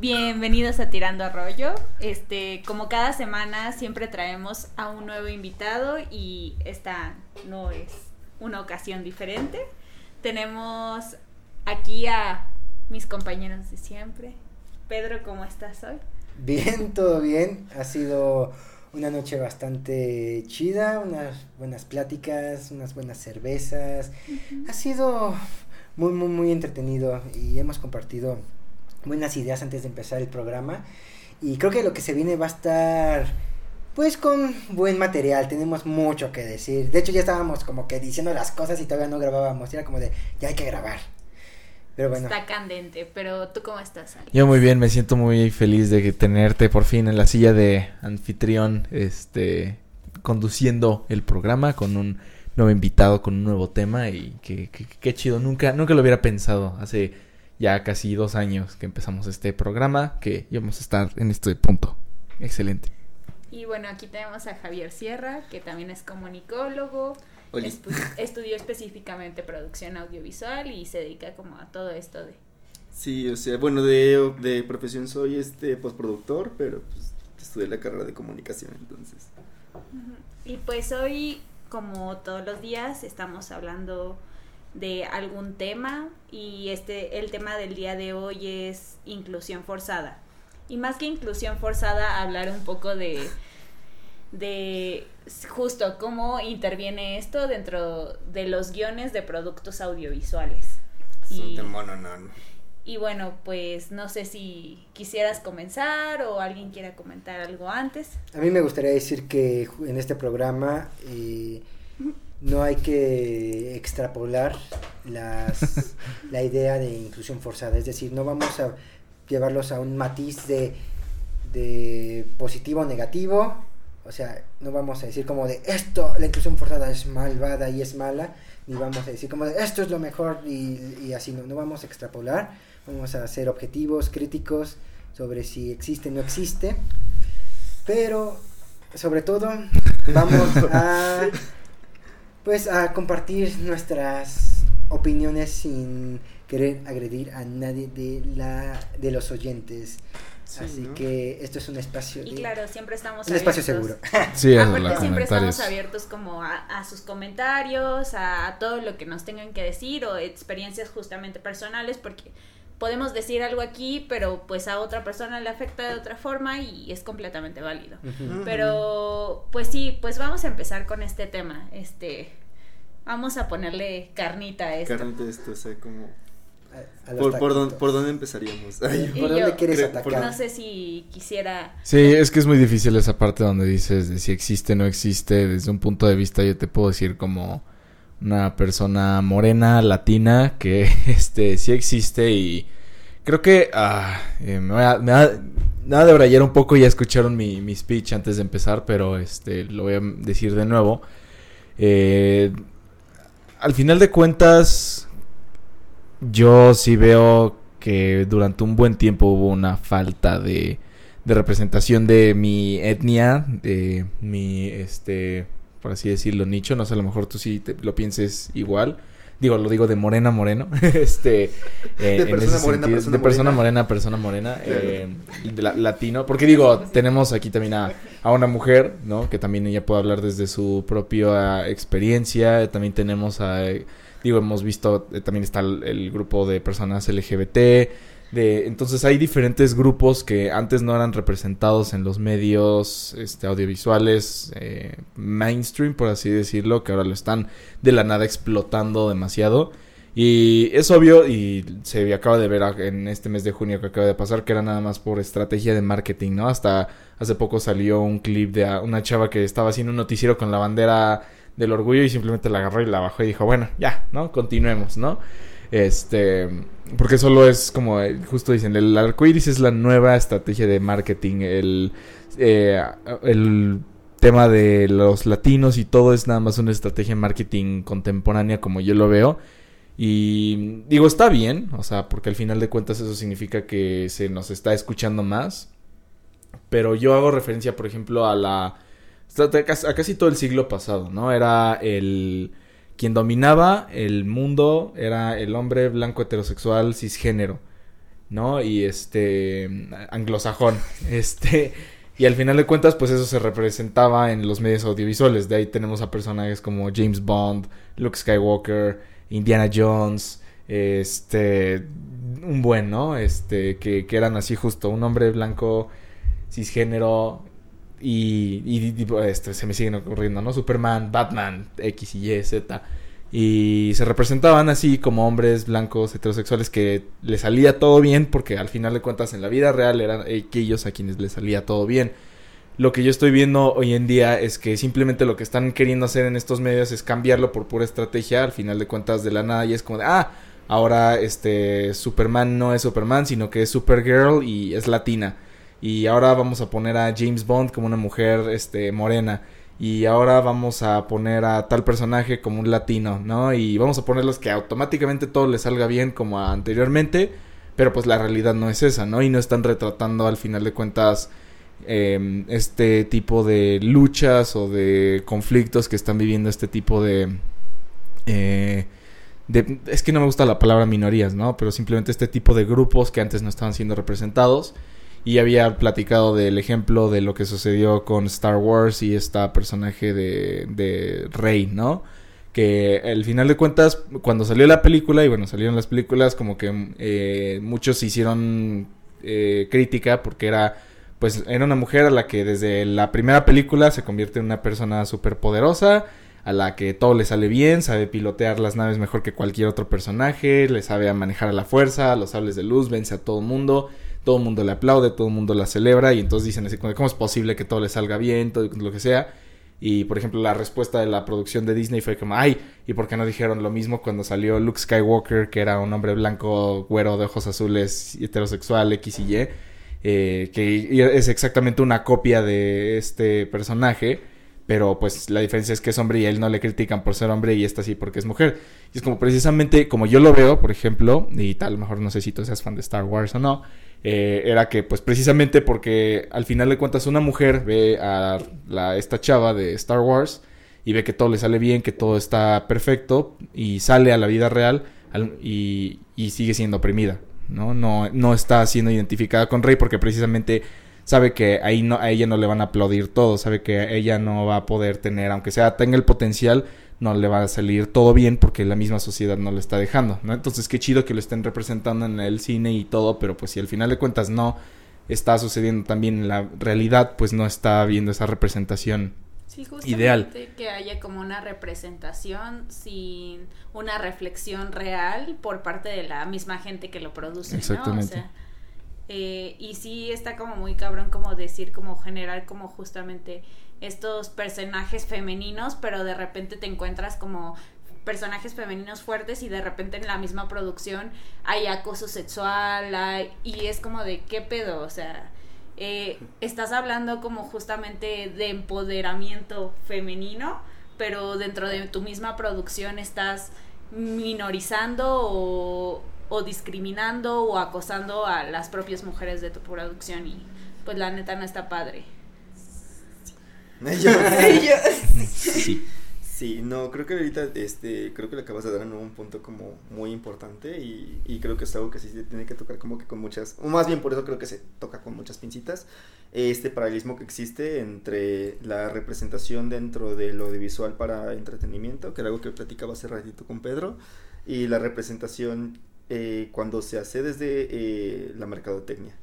Bienvenidos a Tirando Arroyo. Este, como cada semana siempre traemos a un nuevo invitado y esta no es una ocasión diferente. Tenemos aquí a mis compañeros de siempre. Pedro, ¿cómo estás hoy? Bien, todo bien. Ha sido una noche bastante chida, unas buenas pláticas, unas buenas cervezas. Ha sido muy, muy, muy entretenido y hemos compartido buenas ideas antes de empezar el programa. Y creo que lo que se viene va a estar pues con buen material, tenemos mucho que decir. De hecho ya estábamos como que diciendo las cosas y todavía no grabábamos, era como de ya hay que grabar. Pero bueno. Está candente, pero ¿tú cómo estás? Yo muy bien, me siento muy feliz de tenerte por fin en la silla de anfitrión, este, conduciendo el programa con un nuevo invitado, con un nuevo tema y qué que, chido, nunca, nunca lo hubiera pensado hace ya casi dos años que empezamos este programa, que íbamos a estar en este punto. Excelente. Y bueno, aquí tenemos a Javier Sierra, que también es comunicólogo, estudió específicamente producción audiovisual y se dedica como a todo esto de... Sí, o sea, bueno, de, de profesión soy este postproductor, pero pues estudié la carrera de comunicación entonces. Y pues hoy, como todos los días, estamos hablando de algún tema y este el tema del día de hoy es inclusión forzada. Y más que inclusión forzada, hablar un poco de de justo cómo interviene esto dentro de los guiones de productos audiovisuales. Y, y bueno, pues no sé si quisieras comenzar o alguien quiera comentar algo antes. A mí me gustaría decir que en este programa eh, no hay que extrapolar las, la idea de inclusión forzada, es decir, no vamos a llevarlos a un matiz de, de positivo o negativo, o sea, no vamos a decir como de esto, la inclusión forzada es malvada y es mala, ni vamos a decir como de esto es lo mejor y, y así, no, no vamos a extrapolar, vamos a ser objetivos, críticos sobre si existe o no existe, pero sobre todo vamos a pues a compartir nuestras opiniones sin querer agredir a nadie de la de los oyentes. Así que esto es un espacio y claro siempre estamos un espacio seguro. Sí siempre estamos abiertos como a, sus comentarios a, todo lo que nos tengan que decir o experiencias justamente personales porque podemos decir algo aquí, pero pues a otra persona le afecta de otra forma y es completamente válido. Pero pues sí, pues vamos a empezar con este tema. Este, vamos a ponerle carnita a esto. Carnita a esto, o sea, como por, por, dónde, empezaríamos? ¿Por dónde quieres atacar? No sé si quisiera... Sí, es que es muy difícil esa parte donde dices de si existe o no existe. Desde un punto de vista yo te puedo decir como una persona morena, latina, que este sí existe y creo que ah, eh, me, va, me, va, de brayar un poco, ya escucharon mi, mi, speech antes de empezar, pero este lo voy a decir de nuevo. Eh, al final de cuentas, yo sí veo que durante un buen tiempo hubo una falta de, de representación de mi etnia, de mi este por así decirlo, nicho. No sé, a lo mejor tú sí lo pienses igual. Digo, lo digo de morena moreno. este, eh, de persona morena, persona de persona morena, persona morena, eh, de latino. Porque digo, tenemos aquí también a, a, una mujer, ¿no? Que también ella puede hablar desde su propia experiencia. También tenemos a, digo, hemos visto, eh, también está el grupo de personas LGBT de, entonces hay diferentes grupos que antes no eran representados en los medios este, audiovisuales eh, mainstream, por así decirlo, que ahora lo están de la nada explotando demasiado. Y es obvio, y se acaba de ver en este mes de junio que acaba de pasar, que era nada más por estrategia de marketing, ¿no? Hasta hace poco salió un clip de una chava que estaba haciendo un noticiero con la bandera del orgullo y simplemente la agarró y la bajó y dijo, bueno, ya, ¿no? Continuemos, ¿no? Este, porque solo es como, eh, justo dicen, el arcoiris es la nueva estrategia de marketing, el, eh, el tema de los latinos y todo es nada más una estrategia de marketing contemporánea como yo lo veo. Y digo, está bien, o sea, porque al final de cuentas eso significa que se nos está escuchando más. Pero yo hago referencia, por ejemplo, a la... a casi todo el siglo pasado, ¿no? Era el quien dominaba el mundo era el hombre blanco heterosexual cisgénero. ¿no? Y este, anglosajón, este, y al final de cuentas, pues eso se representaba en los medios audiovisuales. De ahí tenemos a personajes como James Bond, Luke Skywalker, Indiana Jones, este, un buen, ¿no? Este, que, que eran así justo, un hombre blanco, cisgénero, y, y, este, se me siguen ocurriendo, ¿no? Superman, Batman, X y Y, Z. Y se representaban así como hombres blancos heterosexuales que les salía todo bien porque al final de cuentas en la vida real eran aquellos a quienes les salía todo bien. Lo que yo estoy viendo hoy en día es que simplemente lo que están queriendo hacer en estos medios es cambiarlo por pura estrategia al final de cuentas de la nada y es como de, ah, ahora este Superman no es Superman sino que es Supergirl y es latina. Y ahora vamos a poner a James Bond como una mujer este morena y ahora vamos a poner a tal personaje como un latino, ¿no? Y vamos a ponerlos que automáticamente todo les salga bien como anteriormente, pero pues la realidad no es esa, ¿no? Y no están retratando al final de cuentas em, este tipo de luchas o de conflictos que están viviendo este tipo de... Eh, de, es que no me gusta la palabra minorías, ¿no? Pero simplemente este tipo de grupos que antes no estaban siendo representados y había platicado del ejemplo de lo que sucedió con Star Wars y esta personaje de, Rey, ¿no? Que al final de cuentas, cuando salió la película, y bueno, salieron las películas, como que eh, muchos hicieron eh, crítica porque era, pues, era una mujer a la que desde la primera película se convierte en una persona súper poderosa, a la que todo le sale bien, sabe pilotear las naves mejor que cualquier otro personaje, le sabe manejar a la fuerza, los sables de luz, vence a todo mundo todo el mundo le aplaude, todo el mundo la celebra y entonces dicen así, ¿cómo es posible que todo le salga bien, todo lo que sea? Y por ejemplo, la respuesta de la producción de Disney fue como, ay, ¿y por qué no dijeron lo mismo cuando salió Luke Skywalker, que era un hombre blanco, güero, de ojos azules, heterosexual, X y Y? Eh, que es exactamente una copia de este personaje, pero pues la diferencia es que es hombre y a él no le critican por ser hombre y esta sí porque es mujer. Y es como precisamente como yo lo veo, por ejemplo, y tal, mejor no sé si tú seas fan de Star Wars o no, eh, era que pues precisamente porque al final de cuentas una mujer ve a la, esta chava de Star Wars y ve que todo le sale bien, que todo está perfecto y sale a la vida real y, y, sigue siendo oprimida, ¿no? ¿no? No está siendo identificada con Rey porque precisamente sabe que ahí no, a ella no le van a aplaudir todo, sabe que ella no va a poder tener, aunque sea tenga el potencial, no le va a salir todo bien porque la misma sociedad no lo está dejando, ¿no? Entonces qué chido que lo estén representando en el cine y todo, pero pues si al final de cuentas no está sucediendo también en la realidad, pues no está viendo esa representación sí, ideal. Que haya como una representación sin una reflexión real por parte de la misma gente que lo produce, Exactamente. ¿no? O sea, eh, y sí está como muy cabrón como decir, como generar como justamente estos personajes femeninos, pero de repente te encuentras como personajes femeninos fuertes y de repente en la misma producción hay acoso sexual y es como de qué pedo, o sea, eh, estás hablando como justamente de empoderamiento femenino, pero dentro de tu misma producción estás minorizando o, o discriminando o acosando a las propias mujeres de tu producción y pues la neta no está padre. sí. Sí, no, creo que ahorita, este, creo que le acabas de dar en un punto como muy importante y, y, creo que es algo que sí se tiene que tocar como que con muchas, o más bien por eso creo que se toca con muchas pincitas, este paralelismo que existe entre la representación dentro de lo audiovisual para entretenimiento, que era algo que platicaba hace ratito con Pedro, y la representación eh, cuando se hace desde eh, la mercadotecnia,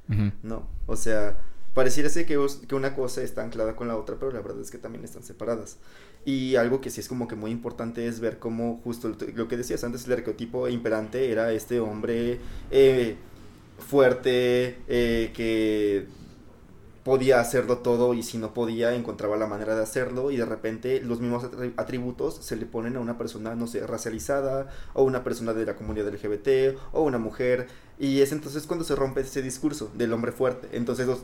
¿no? O sea, pareciera que, una cosa está anclada con la otra, pero la verdad es que también están separadas. Y algo que sí es como que muy importante es ver cómo justo lo que decías antes, el arquetipo imperante era este hombre eh, fuerte, eh, que podía hacerlo todo y si no podía encontraba la manera de hacerlo y de repente los mismos atributos se le ponen a una persona, no sé, racializada o una persona de la comunidad LGBT o una mujer y es entonces cuando se rompe ese discurso del hombre fuerte. Entonces los,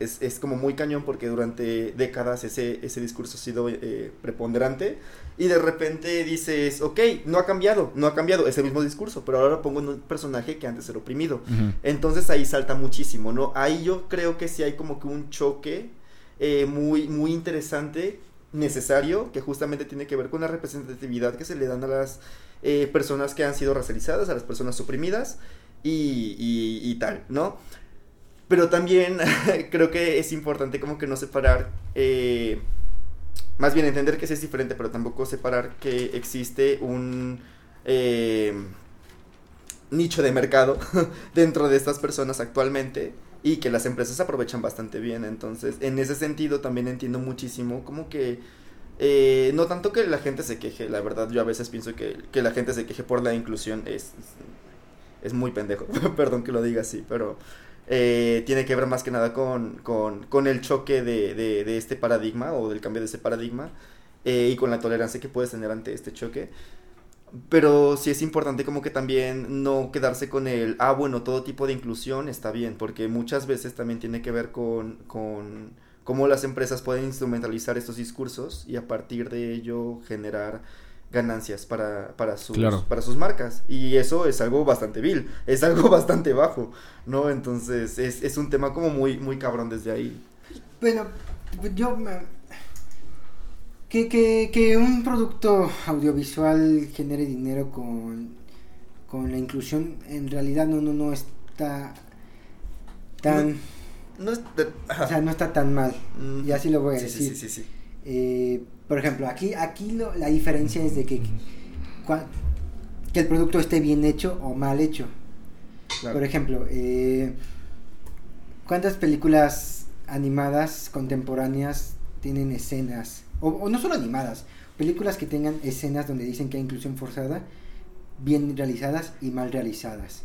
es, es, como muy cañón porque durante décadas ese, ese discurso ha sido eh, preponderante y de repente dices, ok, no ha cambiado, no ha cambiado, es el mismo discurso, pero ahora pongo en un personaje que antes era oprimido. Entonces ahí salta muchísimo, ¿no? Ahí yo creo que sí hay como que un choque eh, muy, muy interesante, necesario, que justamente tiene que ver con la representatividad que se le dan a las eh, personas que han sido racializadas, a las personas oprimidas y, y, tal, ¿no? Pero también creo que es importante como que no separar, eh, más bien entender que sí es diferente, pero tampoco separar que existe un eh, nicho de mercado dentro de estas personas actualmente y que las empresas aprovechan bastante bien. Entonces, en ese sentido también entiendo muchísimo como que... Eh, no tanto que la gente se queje, la verdad yo a veces pienso que, que la gente se queje por la inclusión es, es muy pendejo, perdón que lo diga así, pero eh, tiene que ver más que nada con, con, con el choque de, de, este paradigma o del cambio de ese paradigma eh, y con la tolerancia que puedes tener ante este choque. Pero sí es importante como que también no quedarse con el, ah, bueno, todo tipo de inclusión está bien, porque muchas veces también tiene que ver con, con cómo las empresas pueden instrumentalizar estos discursos y a partir de ello generar ganancias para, para, sus, para sus marcas. Y eso es algo bastante vil, es algo bastante bajo, ¿no? Entonces es, es un tema como muy, muy cabrón desde ahí. Bueno, yo me que, que, que un producto audiovisual genere dinero con, con la inclusión en realidad no no no está tan no, o sea no está tan mal y así lo voy a decir sí, sí, sí, eh, por ejemplo aquí aquí lo, la diferencia es de que que el producto esté bien hecho o mal hecho. Por ejemplo eh, cuántas películas animadas contemporáneas tienen escenas o, no solo animadas, películas que tengan escenas donde dicen que hay inclusión forzada, bien realizadas y mal realizadas.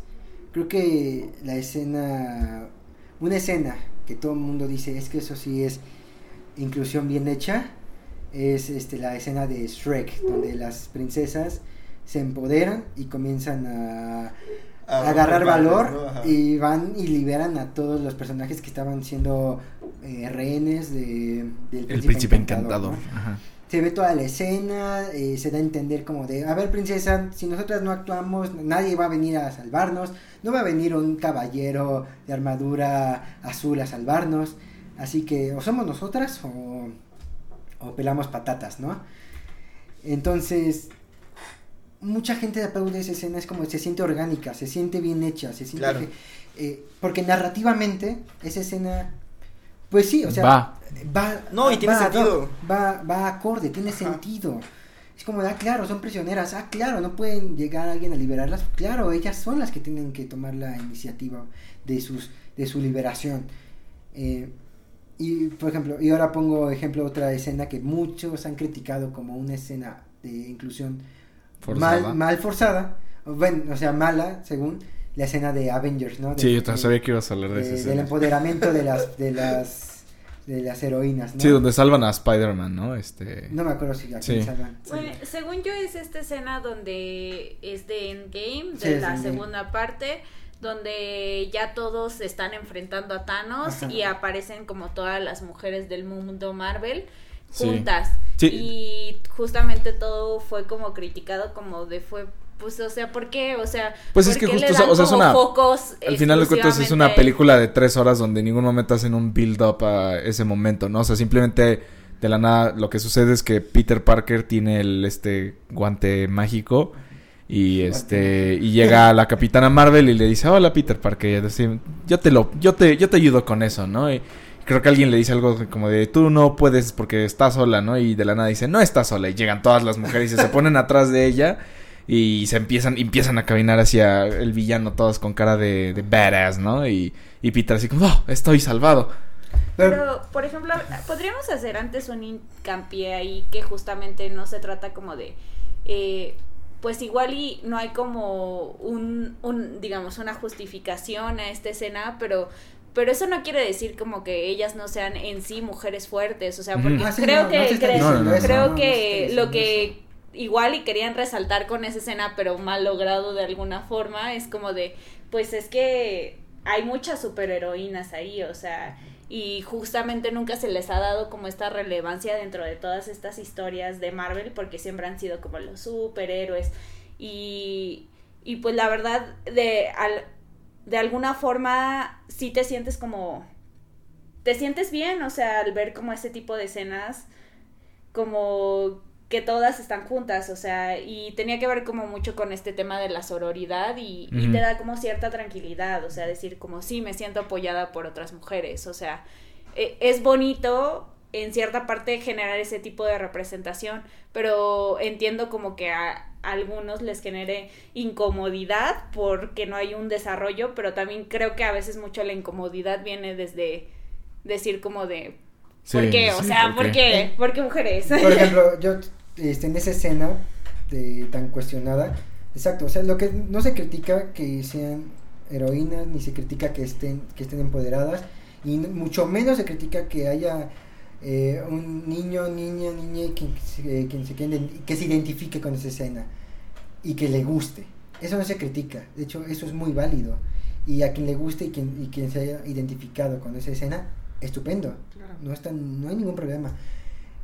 Creo que la escena, una escena que todo el mundo dice es que eso sí es inclusión bien hecha, es este, la escena de Shrek, donde las princesas se empoderan y comienzan a, agarrar valor y van y liberan a todos los personajes que estaban siendo eh, rehenes de, del príncipe, El príncipe encantador. Se ve toda la escena, eh, se da a entender como de, a ver princesa, si nosotras no actuamos, nadie va a venir a salvarnos, no va a venir un caballero de armadura azul a salvarnos, así que o somos nosotras o, o pelamos patatas, ¿no? Entonces, mucha gente aplaude esa escena, es como se siente orgánica, se siente bien hecha, se siente eh, porque narrativamente esa escena pues sí, o sea, va, va no, y tiene sentido. Va, va acorde, tiene sentido. Es como, ah, claro, son prisioneras, ah, claro, no pueden llegar alguien a liberarlas, claro, ellas son las que tienen que tomar la iniciativa de, sus, de su liberación. Eh, y, por ejemplo, y ahora pongo ejemplo otra escena que muchos han criticado como una escena de inclusión mal, mal forzada, bueno, o sea, mala, según la escena de Avengers, ¿no? sí, yo sabía que ibas a hablar de, de Del empoderamiento de las, de las de las heroínas, ¿no? Sí, donde salvan a Spider-Man, ¿no? Este... No me acuerdo si aquí salvan. Bueno, según yo es esta escena donde es de Endgame, de la segunda parte, donde ya todos están enfrentando a Thanos y aparecen como todas las mujeres del mundo Marvel juntas. Y justamente todo fue como criticado como de fue pues, o sea, ¿por qué? O sea, pues es que justo, o sea, es una, al final de cuentas es una película de tres horas donde en ningún momento hacen un build up a ese momento, ¿no? O sea, simplemente de la nada lo que sucede es que Peter Parker tiene el, este, guante mágico y este y llega la capitana Marvel y le dice hola Peter Parker yo te lo yo te yo te ayudo con eso no y creo que alguien le dice algo como de tú no puedes porque estás sola no y de la nada dice no estás sola y llegan todas las mujeres y se ponen atrás de ella y se empiezan, empiezan a caminar hacia el villano todos con cara de, de badass, ¿no? Y, y Peter así como, oh, estoy salvado. Pero, por ejemplo, podríamos hacer antes un hincapié ahí que justamente no se trata como de... Eh, pues igual y no hay como un, un, digamos, una justificación a esta escena, pero pero eso no quiere decir como que ellas no sean en sí mujeres fuertes, o sea, porque creo que creo que lo que igual y querían resaltar con esa escena, pero mal logrado de alguna forma, es como de, pues es que hay muchas superheroínas ahí, o sea, y justamente nunca se les ha dado como esta relevancia dentro de todas estas historias de Marvel, porque siempre han sido como los superhéroes, y, y pues la verdad, de, al, de alguna forma, sí te sientes como, te sientes bien, o sea, al ver como ese tipo de escenas, como que todas están juntas, o sea, y tenía que ver como mucho con este tema de la sororidad y, y te da como cierta tranquilidad, o sea, decir como sí, me siento apoyada por otras mujeres, o sea, e, es bonito en cierta parte generar ese tipo de representación, pero entiendo como que a, algunos les genere incomodidad porque no hay un desarrollo, pero también creo que a veces mucho la incomodidad viene desde decir como de ¿por qué? O sea, ¿por, qué? ¿Por qué mujeres? Por ejemplo, yo este, en esa escena de, tan cuestionada, exacto, o sea, lo que no se critica que sean heroínas, ni se critica que estén, que estén empoderadas, y mucho menos se critica que haya eh, un niño, niña, niña que, eh, se, que se identifique con esa escena y que le guste. Eso no se critica, de hecho eso es muy válido. Y a quien le guste y quien, y quien se haya identificado con esa escena, estupendo. No, está, no hay ningún problema.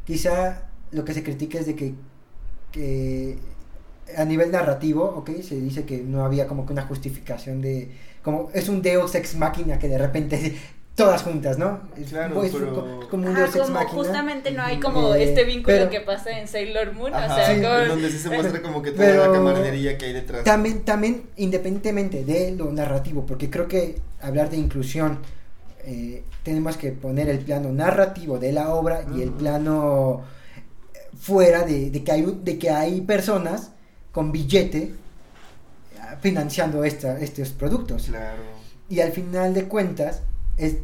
Quizá lo que se critica es de que, que a nivel narrativo, ok, se dice que no había como que una justificación de, como es un Deus ex máquina que de repente todas juntas, ¿no? Claro, pues, pero... como un Deus ex máquina. Justamente no hay como eh, este vínculo que pasa en Sailor Moon, o sea, donde sí se muestra como que toda la camaradería que hay detrás. También, también, independientemente de lo narrativo, porque creo que hablar de inclusión eh, tenemos que poner el plano narrativo de la obra y el plano fuera de, que hay, de que hay personas con billete eh, financiando esta, estos productos. Claro. Y al final de cuentas, es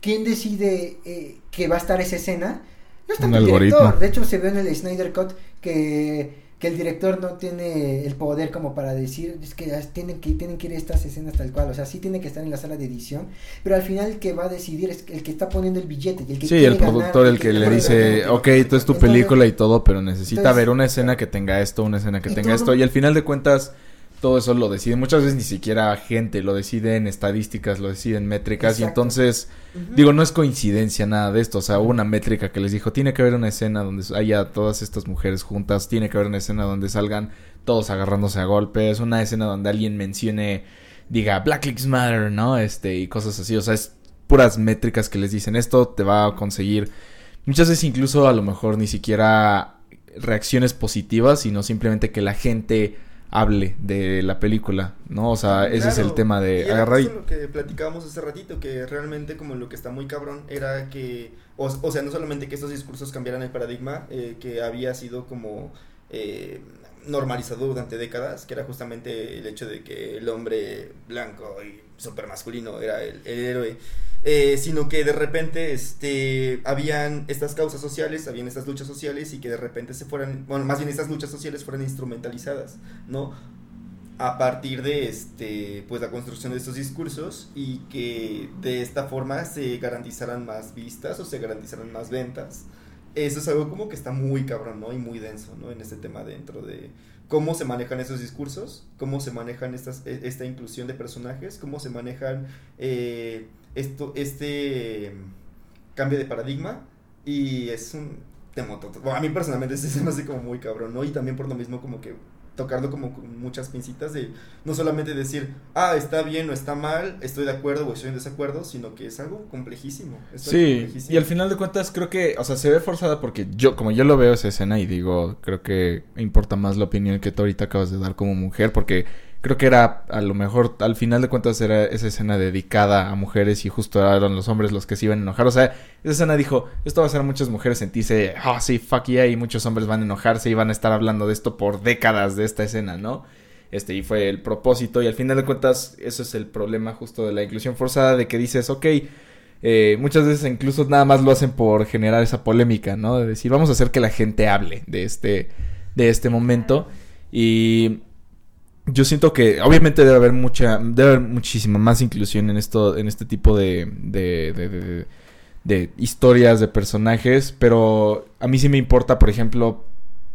¿quién decide eh, que va a estar esa escena? No está el director. De hecho, se ve en el Snyder Cut que que el director no tiene el poder como para decir es que tienen que tienen que ir estas escenas tal cual, o sea, sí tiene que estar en la sala de edición, pero al final el que va a decidir es el que está poniendo el billete y el que Sí, el productor el que, le dice, ok, esto es tu película y todo, pero necesita ver una escena que tenga esto, una escena que tenga esto, y al final de cuentas todo eso lo decide. Muchas veces ni siquiera gente, lo deciden estadísticas, lo deciden métricas. Y entonces, digo, no es coincidencia nada de esto. O sea, hubo una métrica que les dijo, tiene que haber una escena donde haya todas estas mujeres juntas, tiene que haber una escena donde salgan todos agarrándose a golpes, una escena donde alguien mencione, diga, Black Lives Matter, ¿no? Este, y cosas así. O sea, es puras métricas que les dicen, esto te va a conseguir. Muchas veces incluso a lo mejor ni siquiera reacciones positivas, sino simplemente que la gente hable de la película, ¿no? O sea, ese es el tema de agarrar y... lo que platicábamos hace ratito, que realmente como lo que está muy cabrón era que, o, sea, no solamente que estos discursos cambiaran el paradigma, eh, que había sido como... Eh, normalizado durante décadas, que era justamente el hecho de que el hombre blanco y super masculino era el, héroe, eh, sino que de repente este, habían estas causas sociales, habían estas luchas sociales y que de repente se fueran, bueno, más bien estas luchas sociales fueran instrumentalizadas, ¿no? A partir de este, pues la construcción de estos discursos y que de esta forma se garantizaran más vistas o se garantizaran más ventas eso es algo como que está muy cabrón, ¿no? Y muy denso, ¿no? En este tema dentro de cómo se manejan esos discursos, cómo se manejan estas, e, esta inclusión de personajes, cómo se manejan eh, esto, este cambio de paradigma. Y es un tema... a mí personalmente se me hace como muy cabrón, ¿no? Y también por lo mismo como que tocarlo como con muchas pincitas de no solamente decir, ah, está bien o está mal, estoy de acuerdo o estoy en desacuerdo, sino que es algo complejísimo. sí, y al final de cuentas creo que, o sea, se ve forzada porque yo, como yo lo veo esa escena y digo, creo que importa más la opinión que tú ahorita acabas de dar como mujer, porque creo que era a lo mejor al final de cuentas era esa escena dedicada a mujeres y justo eran los hombres los que se iban a enojar. O sea, esa escena dijo, esto va a hacer a muchas mujeres sentirse, oh sí, fuck yeah, y muchos hombres van a enojarse y van a estar hablando de esto por décadas de esta escena, ¿no? Este, y fue el propósito y al final de cuentas eso es el problema justo de la inclusión forzada, de que dices, ok, eh, muchas veces incluso nada más lo hacen por generar esa polémica, ¿no? De decir, vamos a hacer que la gente hable de este, de este momento y yo siento que obviamente debe haber mucha debe haber muchísima más inclusión en esto en este tipo de de, de, de, historias de personajes pero a mí sí me importa por ejemplo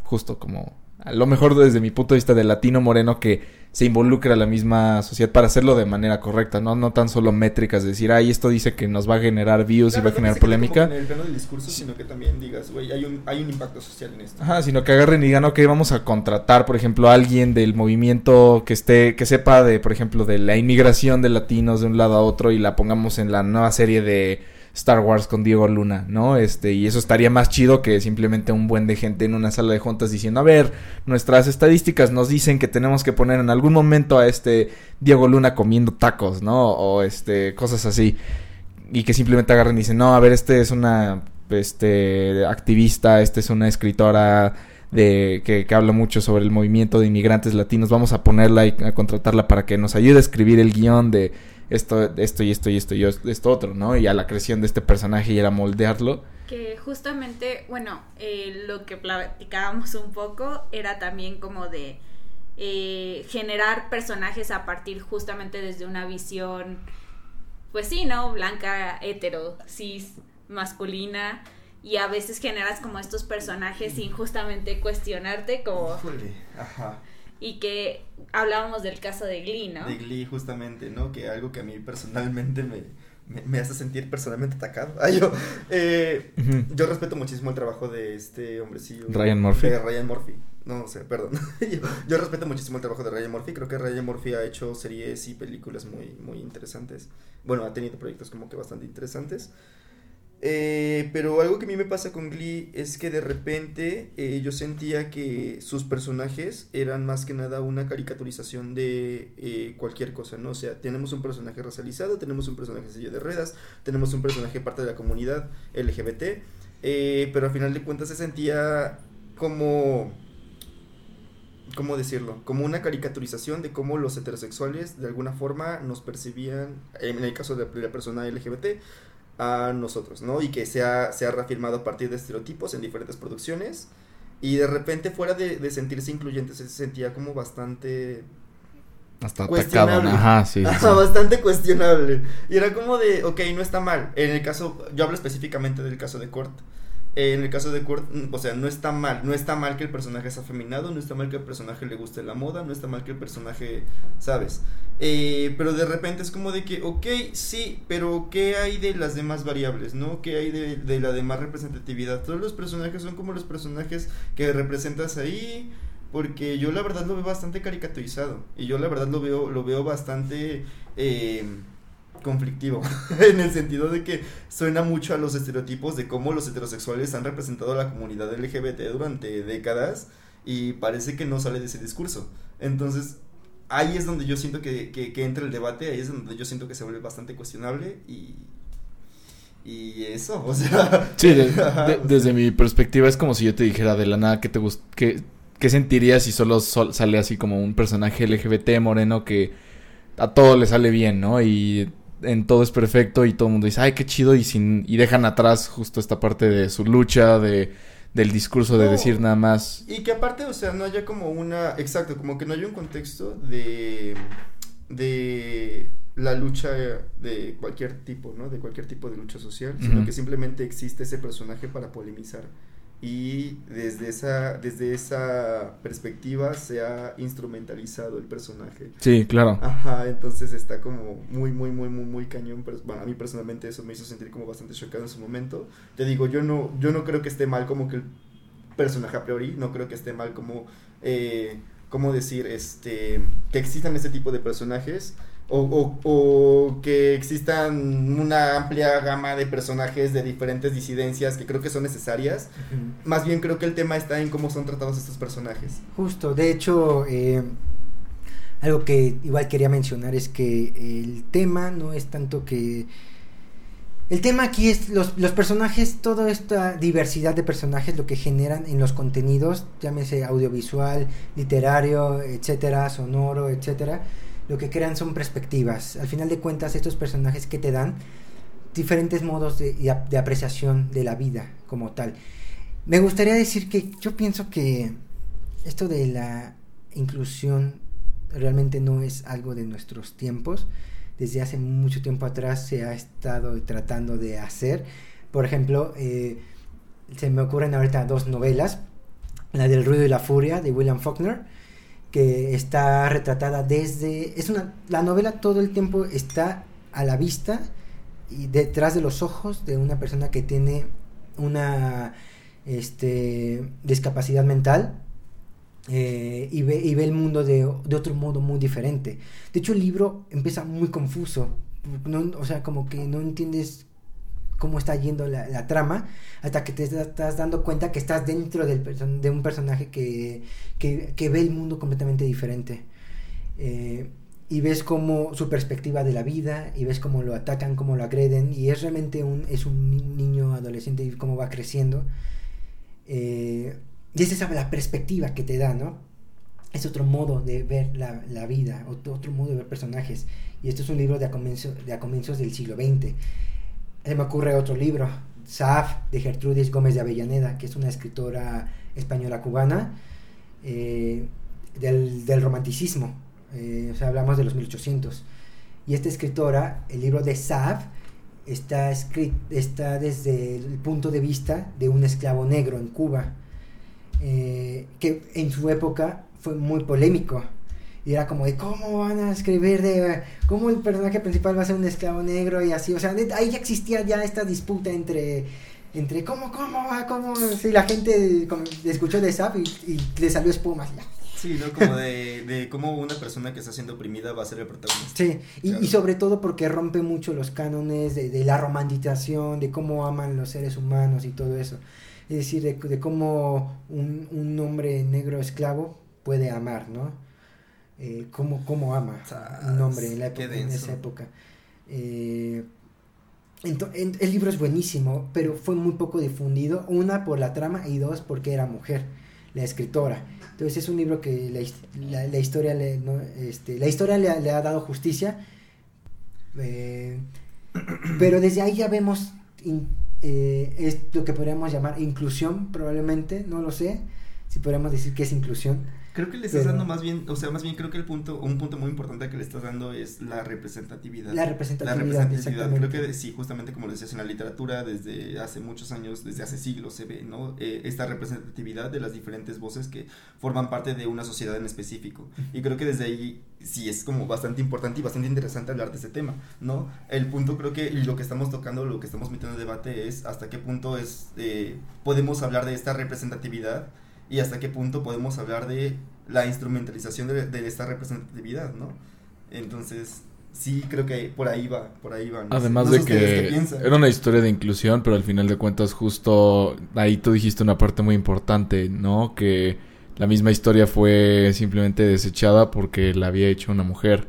justo como a lo mejor desde mi punto de vista de latino moreno que se involucre a la misma sociedad para hacerlo de manera correcta, no no tan solo métricas, decir, ay, esto dice que nos va a generar views y va a generar polémica. en el plano del discurso, sino que también digas, güey, hay un, hay un impacto social en esto. Ajá, sino que agarren y digan, ok, vamos a contratar, por ejemplo, a alguien del movimiento que esté, que sepa de, por ejemplo, de la inmigración de latinos de un lado a otro y la pongamos en la nueva serie de Star Wars con Diego Luna, ¿no? Este, y eso estaría más chido que simplemente un buen de gente en una sala de juntas diciendo, a ver, nuestras estadísticas nos dicen que tenemos que poner en algún momento a este Diego Luna comiendo tacos, ¿no? O este, cosas así. Y que simplemente agarren y dicen, no, a ver, este es una, este, activista, este es una escritora de que, que, habla mucho sobre el movimiento de inmigrantes latinos, vamos a ponerla y a contratarla para que nos ayude a escribir el guion de esto, esto y esto y esto y esto otro, ¿no? Y a la creación de este personaje y era moldearlo. Que justamente, bueno, eh, lo que platicábamos un poco era también como de eh, generar personajes a partir justamente desde una visión, pues sí, ¿no? Blanca, hetero, cis, masculina y a veces generas como estos personajes sin justamente cuestionarte como ajá. Y que hablábamos del caso de Glee, ¿no? De Glee justamente, ¿no? Que algo que a mí personalmente me, me, hace sentir personalmente atacado. Ay, yo, eh, yo respeto muchísimo el trabajo de este hombrecillo. Ryan Murphy. De Ryan Murphy. No sé, perdón. yo, yo, respeto muchísimo el trabajo de Ryan Murphy. Creo que Ryan Murphy ha hecho series y películas muy, muy interesantes. Bueno, ha tenido proyectos como que bastante interesantes. Eh, pero algo que a mí me pasa con Glee es que de repente eh, yo sentía que sus personajes eran más que nada una caricaturización de eh, cualquier cosa, ¿no? O sea, tenemos un personaje racializado, tenemos un personaje sello de ruedas, tenemos un personaje parte de la comunidad LGBT, pero al final de cuentas se sentía como... ¿Cómo decirlo? Como una caricaturización de cómo los heterosexuales de alguna forma nos percibían, en el caso de la persona LGBT, a nosotros, ¿no? Y que se ha, se ha reafirmado a partir de estereotipos en diferentes producciones. Y de repente, fuera de, sentirse incluyente, se sentía como bastante. Hasta cuestionable. Ajá, sí, Bastante cuestionable. Y era como de, ok, no está mal. En el caso, yo hablo específicamente del caso de En el caso de Kurt, mm, o sea, no está mal, no está mal que el personaje sea afeminado, no está mal que el personaje le guste la moda, no está mal que el personaje, ¿sabes? Eh, pero de repente es como de que, ok, sí, pero ¿qué hay de las demás variables, no? ¿Qué hay de, de la demás representatividad? Todos los personajes son como los personajes que representas ahí, porque yo la verdad lo veo bastante caricaturizado, y yo la verdad lo veo, lo veo bastante... Eh, conflictivo, en el sentido de que suena mucho a los estereotipos de cómo los heterosexuales han representado a la comunidad LGBT durante décadas y parece que no sale de ese discurso. Entonces, ahí es donde yo siento que, que, entra el debate, ahí es donde yo siento que se vuelve bastante cuestionable y... Y eso, o sea... Sí, desde mi perspectiva es como si yo te dijera de la nada que te gusta... Que, ¿Qué sentirías si solo sale así como un personaje LGBT moreno que a todo le sale bien, ¿no? Y en todo es perfecto y todo el mundo dice, ay, qué chido, y, sin, y dejan atrás justo esta parte de su lucha, de, del discurso de decir nada más. Y que aparte, o sea, no haya como una, exacto, como que no haya un contexto de, de la lucha de cualquier tipo, ¿no? De cualquier tipo de lucha social, sino que simplemente existe ese personaje para polemizar y desde esa, desde esa perspectiva se ha instrumentalizado el personaje. Sí, claro. Ajá, entonces está como muy, muy, muy, muy, muy cañón. Pero, bueno, a mí personalmente eso me hizo sentir como bastante chocado en su momento. Te digo, yo no, yo no creo que esté mal como que el personaje a priori, no creo que esté mal como, eh, ¿cómo decir? Este, que existan este tipo de personajes o, o, que existan una amplia gama de personajes de diferentes disidencias que creo que son necesarias. Más bien creo que el tema está en cómo son tratados estos personajes. Justo, de hecho, eh, algo que igual quería mencionar es que el tema no es tanto que... El tema aquí es los, los personajes, toda esta diversidad de personajes, lo que generan en los contenidos, llámese audiovisual, literario, etcétera, sonoro, etcétera lo que crean son perspectivas. Al final de cuentas, estos personajes que te dan diferentes modos de, de, apreciación de la vida como tal. Me gustaría decir que yo pienso que esto de la inclusión realmente no es algo de nuestros tiempos. Desde hace mucho tiempo atrás se ha estado tratando de hacer. Por ejemplo, eh, se me ocurren ahorita dos novelas. La del ruido y la furia de William Faulkner que está retratada desde es una la novela todo el tiempo está a la vista y detrás de los ojos de una persona que tiene una este discapacidad mental eh, y, ve, y ve el mundo de, de, otro modo muy diferente. De hecho el libro empieza muy confuso. O sea como que no entiendes cómo está yendo la, trama, hasta que te estás dando cuenta que estás dentro del de un personaje que, que, ve el mundo completamente diferente. Eh, y ves cómo su perspectiva de la vida, y ves cómo lo atacan, cómo lo agreden, y es realmente un, es un niño adolescente y cómo va creciendo. Eh, y esa es la perspectiva que te da, ¿no? Es otro modo de ver la, la vida, otro, otro, modo de ver personajes. Y esto es un libro de a, de a comienzos del siglo XX. Se me ocurre otro libro, Saf, de Gertrudis Gómez de Avellaneda, que es una escritora española cubana eh, del, del, romanticismo. Eh, o sea, hablamos de los 1800. Y esta escritora, el libro de Saf, está, escrito, está desde el punto de vista de un esclavo negro en Cuba, eh, que en su época fue muy polémico. Y era como de cómo van a escribir de cómo el personaje principal va a ser un esclavo negro y así. O sea, ahí ya existía ya esta disputa entre entre cómo, cómo, cómo. Si la gente escuchó de Zap y, le salió espuma. Sí, ¿no? Como de, de cómo una persona que está siendo oprimida va a ser el protagonista. Sí, y, y sobre todo porque rompe mucho los cánones de, de, la romantización, de cómo aman los seres humanos y todo eso. Es decir, de, de cómo un, un hombre negro esclavo puede amar, ¿no? Eh, cómo, cómo, ama un hombre en, la época, en esa época. Eh, el libro es buenísimo, pero fue muy poco difundido, una por la trama y dos porque era mujer, la escritora. Entonces es un libro que la, la, historia, le, este, la historia le, ha dado justicia, eh, pero desde ahí ya vemos eh, es lo que podríamos llamar inclusión, probablemente, no lo sé, si podríamos decir que es inclusión Creo que le estás dando más bien, o sea, más bien creo que el punto, un punto muy importante que le estás dando es la representatividad. La representatividad. La representatividad. Creo que sí, justamente como lo decías en la literatura, desde hace muchos años, desde hace siglos se ve, ¿no? Eh, esta representatividad de las diferentes voces que forman parte de una sociedad en específico. Y creo que desde ahí sí es como bastante importante y bastante interesante hablar de ese tema, ¿no? El punto creo que lo que estamos tocando, lo que estamos metiendo en debate es hasta qué punto es, eh, podemos hablar de esta representatividad y hasta qué punto podemos hablar de la instrumentalización de, esta representatividad, ¿no? Entonces, sí creo que por ahí va, por ahí va. Además de que era una historia de inclusión, pero al final de cuentas justo ahí tú dijiste una parte muy importante, ¿no? Que la misma historia fue simplemente desechada porque la había hecho una mujer.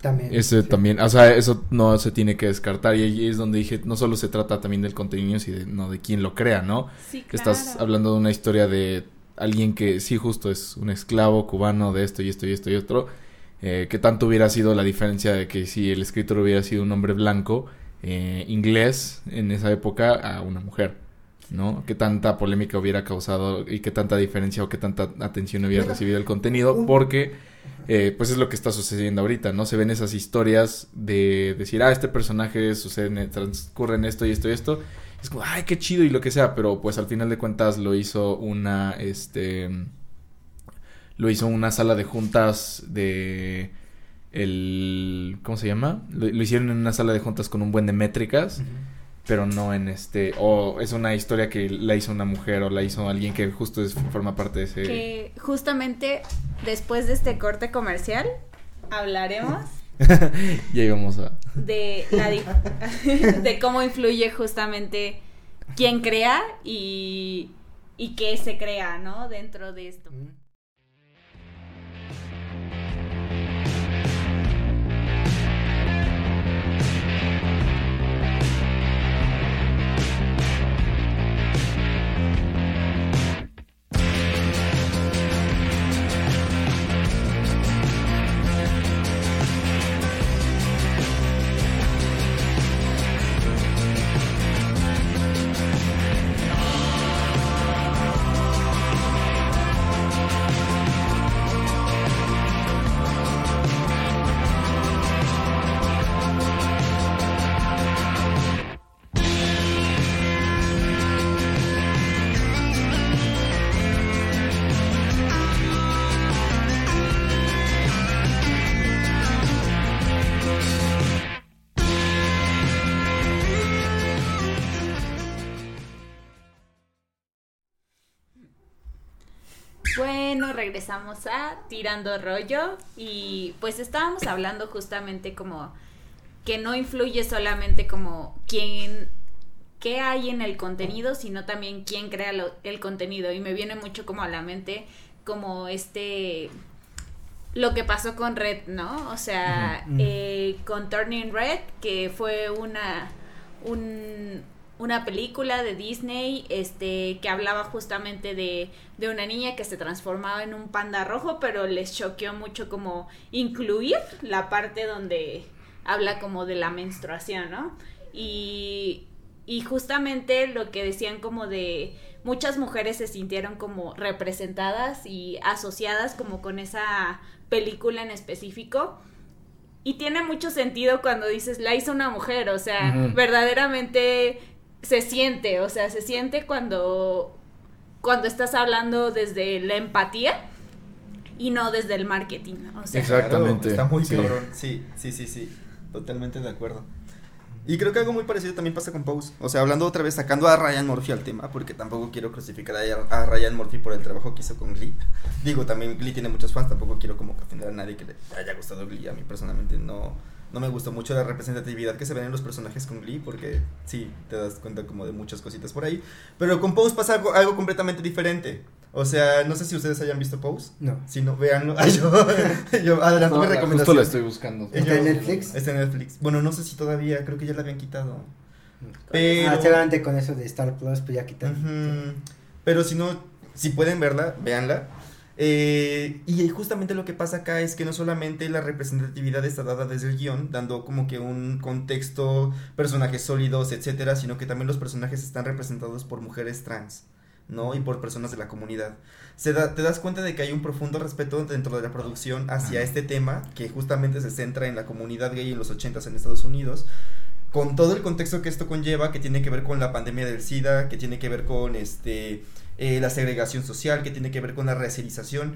También. Ese también, o sea, eso no se tiene que descartar y ahí es donde dije, no solo se trata también del contenido, sino de quién lo crea, ¿no? Sí, claro. Estás hablando de una historia de alguien que sí justo es un esclavo cubano de esto y esto y esto y otro, eh, que tanto hubiera sido la diferencia de que si el escritor hubiera sido un hombre blanco, eh, inglés en esa época, a una mujer, ¿no? Que tanta polémica hubiera causado y qué tanta diferencia o qué tanta atención hubiera recibido el contenido, porque eh, pues es lo que está sucediendo ahorita, ¿no? Se ven esas historias de decir, ah, este personaje sucede, transcurre en esto y esto y esto, es como, ay, qué chido y lo que sea, pero pues al final de cuentas lo hizo una, este, lo hizo una sala de juntas de el, ¿cómo se llama? Lo, hicieron en una sala de juntas con un buen de métricas. Pero no en este, o es una historia que la hizo una mujer o la hizo alguien que justo forma parte de ese... Que justamente después de este corte comercial hablaremos y ahí vamos a... De, la, de cómo influye justamente quién crea y, y qué se crea, ¿no? Dentro de esto. Regresamos a Tirando Rollo y pues estábamos hablando justamente como que no influye solamente como quién qué hay en el contenido, sino también quién crea el contenido. Y me viene mucho como a la mente como este lo que pasó con Red, ¿no? O sea, eh, con Turning Red, que fue una un, una película de Disney este que hablaba justamente de, de una niña que se transformaba en un panda rojo, pero les choqueó mucho como incluir la parte donde habla como de la menstruación, ¿no? Y, y justamente lo que decían como de muchas mujeres se sintieron como representadas y asociadas como con esa película en específico. Y tiene mucho sentido cuando dices, la hizo una mujer, o sea, verdaderamente se siente, o sea, se siente cuando, cuando estás hablando desde la empatía y no desde el marketing. O sea, Exactamente. está muy cabrón. Sí, sí, sí, sí. Totalmente de acuerdo. Y creo que algo muy parecido también pasa con Pose. O sea, hablando otra vez, sacando a Ryan Murphy al tema, porque tampoco quiero crucificar a, Ryan Murphy por el trabajo que hizo con Glee. Digo, también Glee tiene muchos fans, tampoco quiero como ofender a nadie que le haya gustado Glee. A mí personalmente no, no me gustó mucho la representatividad que se ven en los personajes con Glee, porque sí, te das cuenta como de muchas cositas por ahí. Pero con Pose pasa algo, algo completamente diferente. O sea, no sé si ustedes hayan visto Pose. No. Si no, véanlo. yo, yo adelanto mi recomendación. Justo la estoy buscando. ¿Está en Netflix? Está en Netflix. Bueno, no sé si todavía, creo que ya la habían quitado. Pero... Ah, seguramente con eso de Star Plus, pues ya quitaron. Pero si no, si pueden verla, véanla. Eh, y justamente lo que pasa acá es que no solamente la representatividad está dada desde el guion, dando como que un contexto, personajes sólidos, etcétera, sino que también los personajes están representados por mujeres trans. ¿no? Y por personas de la comunidad. Se te das cuenta de que hay un profundo respeto dentro de la producción hacia este tema, que justamente se centra en la comunidad gay en los 80 en Estados Unidos, con todo el contexto que esto conlleva, que tiene que ver con la pandemia del SIDA, que tiene que ver con este eh, la segregación social, que tiene que ver con la racialización.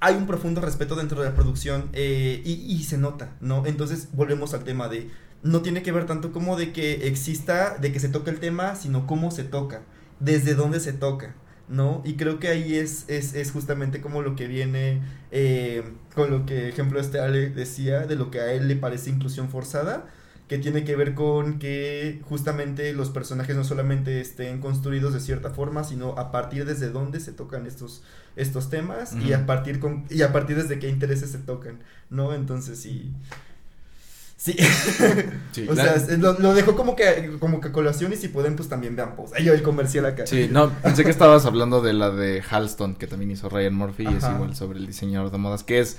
Hay un profundo respeto dentro de la producción eh, y, y se nota, ¿no? Entonces volvemos al tema de no tiene que ver tanto como de que exista, de que se toque el tema, sino cómo se toca desde dónde se toca, ¿no? Y creo que ahí es, es, es justamente como lo que viene eh, con lo que, ejemplo, este Ale decía, de lo que a él le parece inclusión forzada, que tiene que ver con que justamente los personajes no solamente estén construidos de cierta forma, sino a partir desde dónde se tocan estos, estos temas y a partir con, y a partir desde qué intereses se tocan, ¿no? Entonces sí. Sí. o sea, lo, dejo como que, como que colación y si pueden, pues también vean pues. Ahí el comercial acá. Sí, no, pensé que estabas hablando de la de Halston, que también hizo Ryan Murphy, y es igual sobre el diseñador de modas, que es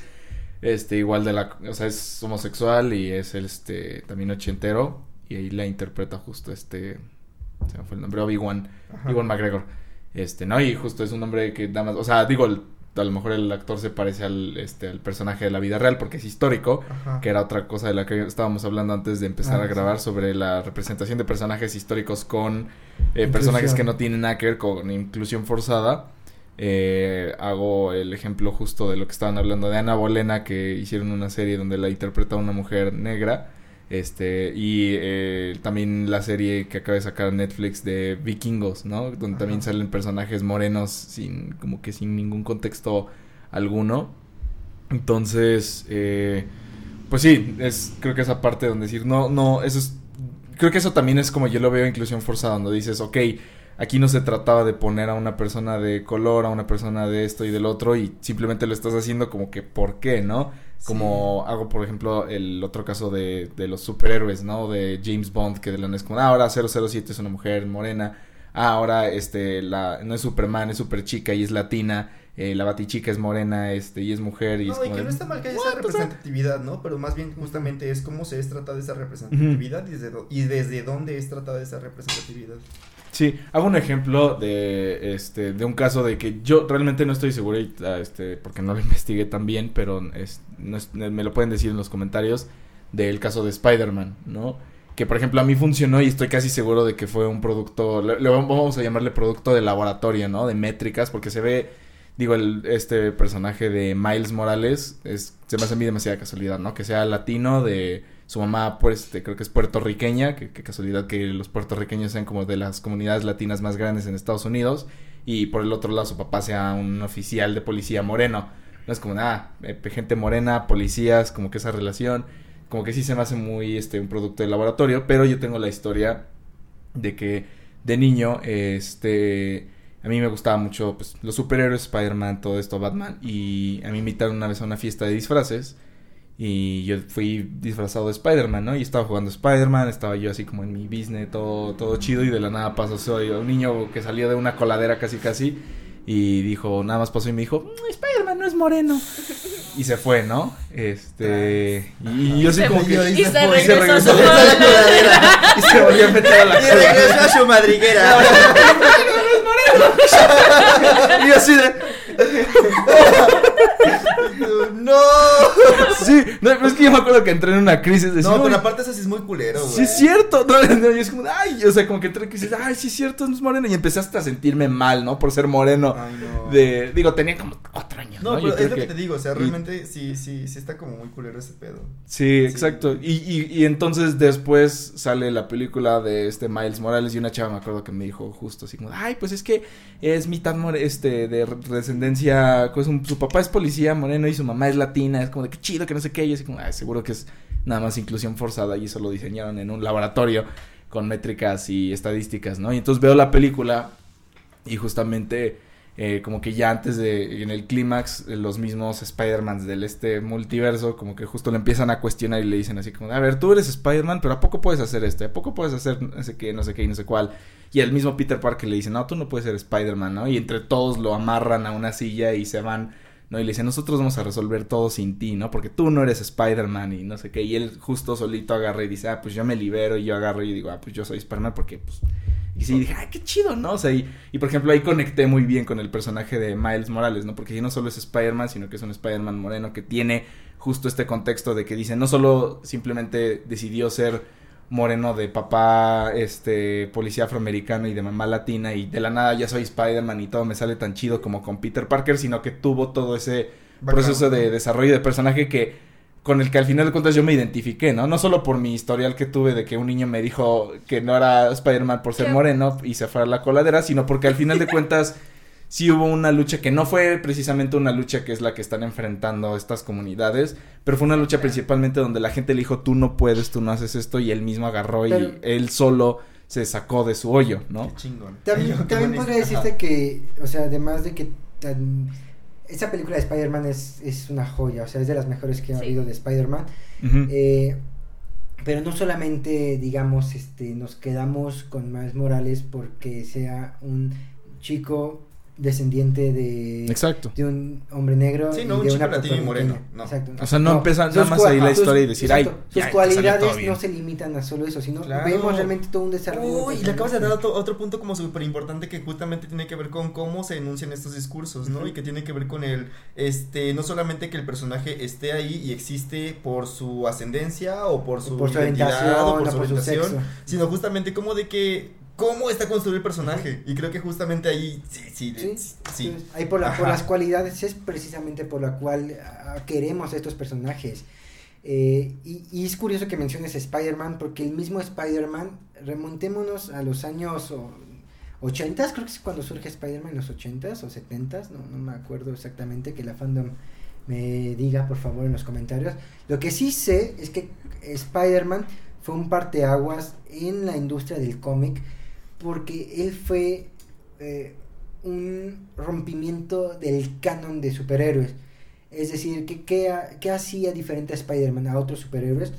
este igual de la, o sea, es homosexual y es este también ochentero, y ahí la interpreta justo este, se me fue el nombre, Obi-Wan, Obi-Wan McGregor. Este, no, y justo es un nombre que da más, o sea, digo, a lo mejor el actor se parece al, este, al personaje de la vida real porque es histórico, que era otra cosa de la que estábamos hablando antes de empezar ah, a grabar sobre la representación de personajes históricos con eh, personajes que no tienen nada que ver con inclusión forzada. Eh, hago el ejemplo justo de lo que estaban hablando de Ana Bolena, que hicieron una serie donde la interpreta una mujer negra este, y eh, también la serie que acaba de sacar Netflix de Vikingos, ¿no? Donde también salen personajes morenos sin, como que sin ningún contexto alguno. Entonces, eh, pues sí, es, creo que esa parte donde decir, no, no, eso es, creo que eso también es como yo lo veo inclusión forzada, donde dices, ok, aquí no se trataba de poner a una persona de color, a una persona de esto y del otro, y simplemente lo estás haciendo como que, ¿por qué, no? Como hago, por ejemplo, el otro caso de, de los superhéroes, ¿no? De James Bond, que de la es como, ah, ahora 007 es una mujer morena. Ah, ahora este, la, no es Superman, es super chica y es latina. Eh, la batichica es morena este, y es mujer. Y no, y que no está mal que haya esa representatividad, ¿no? Pero más bien justamente es cómo se es tratada esa representatividad y, desde, y desde dónde es tratada esa representatividad. Sí, hago un ejemplo de este de un caso de que yo realmente no estoy seguro este porque no lo investigué tan bien, pero es, me lo pueden decir en los comentarios del caso de Spider-Man, ¿no? Que por ejemplo a mí funcionó y estoy casi seguro de que fue un producto, le, vamos a llamarle producto de laboratorio, ¿no? De métricas, porque se ve, digo, el, este personaje de Miles Morales es, se me hace a mí demasiada casualidad, ¿no? Que sea latino de su mamá, pues, este, creo que es puertorriqueña, que, casualidad que los puertorriqueños sean como de las comunidades latinas más grandes en Estados Unidos, y por el otro lado su papá sea un oficial de policía moreno. No es como, nada, ah, eh, gente morena, policías, como que esa relación, como que sí se me hace muy, este, un producto de laboratorio, pero yo tengo la historia de que de niño, este, a mí me gustaba mucho, pues, los superhéroes, Spider-Man, todo esto, Batman, y a mí me invitaron una vez a una fiesta de disfraces, y yo fui disfrazado de Spider-Man, ¿no? Y estaba jugando Spider-Man, estaba yo así como en mi business, todo, todo chido, y de la nada pasó, soy un niño que salió de una coladera casi casi, y dijo, nada más pasó y me dijo, mm, Spider-Man no es moreno. Y se fue, ¿no? Este. Y, yo así como que. Y se regresó a su coladera. Y se volvió a meter a la Y regresó a su madriguera. y así de. no. Sí, no, pero es que yo me acuerdo que entré en una crisis de No, "Ay, pero aparte eso sí es muy culero, güey. Sí es cierto, no, no, y es como, ay, o sea, como que entré en crisis, ay, sí es cierto, no es moreno, y empecé hasta a sentirme mal, ¿no? Por ser moreno, Ay, no. de, digo, tenía como cuatro años, No, ¿no? pero Yo es lo que, que- te digo, o sea, y- realmente sí, sí, sí está como muy culero ese pedo. Sí, exacto. Y, y, y entonces después sale la película de este Miles Morales y una chava me acuerdo que me dijo justo así como, ay, pues es que es mitad more este de descendencia, pues un- su papá es policía moreno y su mamá es latina, es como de que chido, que no sé qué, y así como, ay, seguro que es nada más inclusión forzada y eso lo diseñaron en un laboratorio con métricas y estadísticas, ¿no? Y entonces veo la película y justamente eh, como que ya antes de, en el clímax, eh, los mismos Spider-Man del este multiverso, como que justo le empiezan a cuestionar y le dicen así como, a ver, tú eres Spider-Man, pero ¿a poco puedes hacer esto? ¿A poco puedes hacer no sé qué, no sé qué y no sé cuál? Y el mismo Peter Parker le dice, no, tú no puedes ser Spider-Man, ¿no? Y entre todos lo amarran a una silla y se van, ¿no? Y le dicen, nosotros vamos a resolver todo sin ti, ¿no? Porque tú no eres Spider-Man y no sé qué. Y él justo solito agarra y dice, ah, pues yo me libero y yo agarro y digo, ah, pues yo soy Spider-Man porque, pues... Y sí, dije, ay, qué chido, ¿no? O sea, y, y por ejemplo ahí conecté muy bien con el personaje de Miles Morales, ¿no? Porque no solo es Spider-Man, sino que es un Spider-Man moreno que tiene justo este contexto de que dice, no solo simplemente decidió ser moreno de papá, este, policía afroamericano y de mamá latina y de la nada ya soy Spider-Man y todo me sale tan chido como con Peter Parker, sino que tuvo todo ese proceso de desarrollo de personaje que con el que al final de cuentas yo me identifiqué, ¿no? No solo por mi historial que tuve de que un niño me dijo que no era Spider-Man por ser Qué- moreno y se fue a la coladera, sino porque al final de cuentas sí hubo una lucha que no fue precisamente una lucha que es la que están enfrentando estas comunidades, pero fue una lucha principalmente donde la gente le dijo tú no puedes, tú no haces esto y él mismo agarró y él solo se sacó de su hoyo, ¿no? Qué chingón. También, Qué también podría decirte que, o sea, además de que tan- esa película de Spider-Man es, es una joya, o sea, es de las mejores que ha Sí. habido de Spider-Man. Eh, pero no solamente, digamos, este, nos quedamos con Miles Morales porque sea un chico descendiente de, Exacto. de un hombre negro Sí, y no, un de chico una latino y moreno, no. Exacto. O sea, no empieza nada más ahí la historia y decir, ay, sus cualidades no se limitan a solo eso, sino Claro. vemos realmente todo un desarrollo. de Uy, un le acabas de dar otro, otro punto como súper importante que justamente tiene que ver con cómo se enuncian estos discursos, ¿no? Y que tiene que ver con el, este, no solamente que el personaje esté ahí y existe por su ascendencia o por su, por su identidad o por o su por su orientación, sexo. sino justamente como de que, cómo está construido el personaje. Y creo que justamente ahí, sí, sí, Sí, sí. sí. Entonces, ahí por, la- por las cualidades es precisamente por la cual ah, queremos a estos personajes. Eh, y, y es curioso que menciones Spider-Man porque el mismo Spider-Man, remontémonos a los años o- 80, creo que es cuando surge Spider-Man en los 80s o 70s, no, no me acuerdo exactamente, que la fandom me diga por favor en los comentarios. Lo que sí sé es que Spider-Man fue un parteaguas en la industria del cómic porque él fue eh, un rompimiento del canon de superhéroes. Es decir, que, que hacía diferente a Spider-Man a otros superhéroes.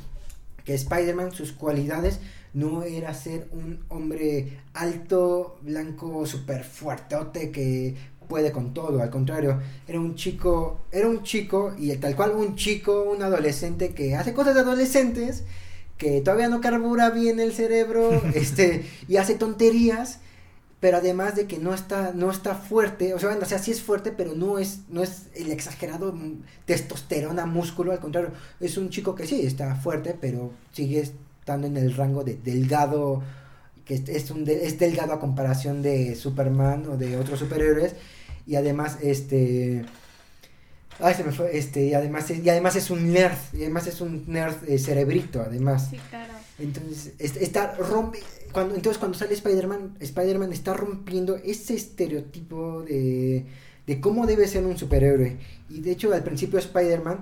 Que Spider-Man, sus cualidades no era ser un hombre alto, blanco, súper fuerteote que puede con todo. Al contrario, era un chico, era un chico y tal cual un chico, un adolescente que hace cosas de adolescentes que todavía no carbura bien el cerebro, este, y hace tonterías, pero además de que no está, no está fuerte, o sea, bueno, o sea, sí es fuerte, pero no es, no es el exagerado testosterona, músculo, al contrario, es un chico que sí está fuerte, pero sigue estando en el rango de delgado, que es, es un de- es delgado a comparación de Superman o de otros superhéroes, y además, este, ay, se me fue, este, y además, es- y además es un nerd, y además es un nerd eh, cerebrito, además. Sí, claro. Entonces, es- está rompe, cuando, entonces cuando sale Spider-Man, Spider-Man está rompiendo ese estereotipo de, de cómo debe ser un superhéroe. Y de hecho, al principio Spider-Man,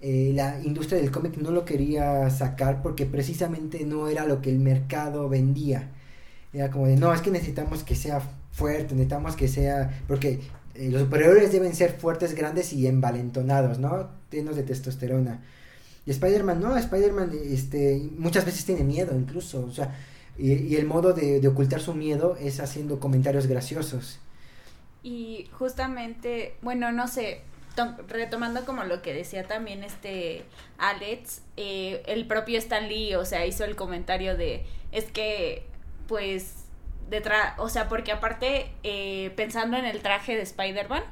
eh, la industria del cómic no lo quería sacar porque precisamente no era lo que el mercado vendía. Era como de, no, es que necesitamos que sea fuerte, necesitamos que sea, porque eh, los superiores deben ser fuertes, grandes y envalentonados, ¿no? Llenos de testosterona. Y Spider-Man, no, Spider-Man este, muchas veces tiene miedo incluso, o sea, y, y el modo de, de, ocultar su miedo es haciendo comentarios graciosos. Y justamente, bueno, no sé, retomando como lo que decía también este Alex, eh, el propio Stan Lee, o sea, hizo el comentario de, es que, pues, detrás, o sea, porque aparte, eh, pensando en el traje de Spider-Man,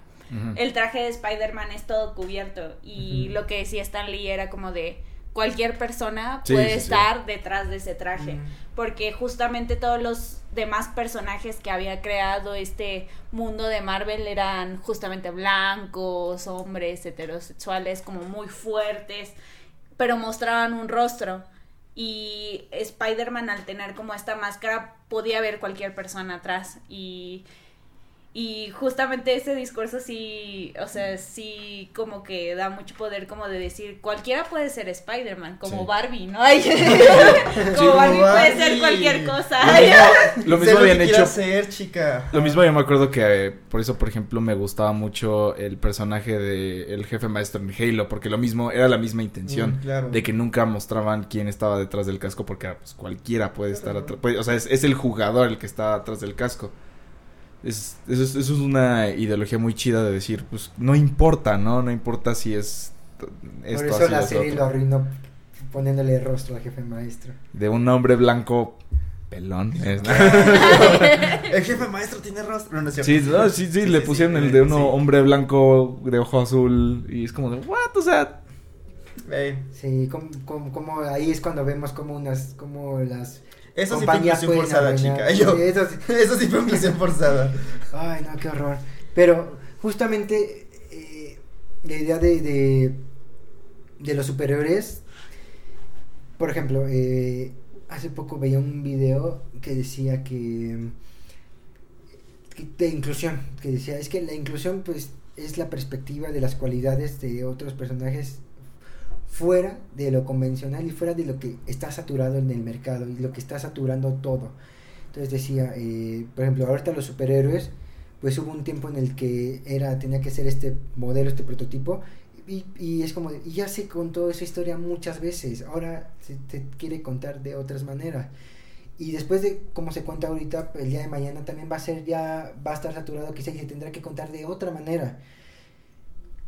el traje de Spider-Man es todo cubierto y lo que decía Stan Lee era como de cualquier persona puede estar detrás de ese traje, porque justamente todos los demás personajes que había creado este mundo de Marvel eran justamente blancos, hombres heterosexuales como muy fuertes, pero mostraban un rostro. Y Spider-Man al tener como esta máscara podía ver cualquier persona atrás y y justamente ese discurso sí, o sea, sí como que da mucho poder como de decir, cualquiera puede ser Spider-Man, como Barbie, ¿no? como Barbie, puede ser cualquier cosa. Lo mismo, habían hecho. Ser, chica. Lo mismo yo me acuerdo que por eso, por ejemplo, me gustaba mucho el personaje de el jefe maestro en Halo, porque lo mismo, era la misma intención mm, de que nunca mostraban quién estaba detrás del casco, porque pues, cualquiera puede estar atrás, o sea, es, es el jugador el que está atrás del casco. Es, eso, es, eso es una ideología muy chida de decir, pues no importa, ¿no? No importa si es esto, Por eso la serie lo arruinó poniéndole rostro al jefe maestro. De un hombre blanco pelón. Es, el jefe maestro tiene rostro. No, sí, sí, sí, le pusieron el de uno hombre blanco de ojo azul y es como de, what, o sea... Sí, como, como, como, ahí es cuando vemos como unas, como las eso sí fue inclusión forzada, chica. eso, sí. eso, sí. fue inclusión forzada. Ay, no, qué horror. Pero justamente eh, la idea de, de, de, los superiores, por ejemplo, eh, hace poco veía un video que decía que, que de inclusión, que decía, es que la inclusión pues es la perspectiva de las cualidades de otros personajes fuera de lo convencional y fuera de lo que está saturado en el mercado y lo que está saturando todo. Entonces decía, eh, por ejemplo, ahorita los superhéroes, pues hubo un tiempo en el que era tenía que ser este modelo, este prototipo, y, es como, y ya se contó esa historia muchas veces, ahora se te quiere contar de otras maneras. Y después de cómo se cuenta ahorita, el día de mañana también va a ser ya, va a estar saturado quizá y se tendrá que contar de otra manera.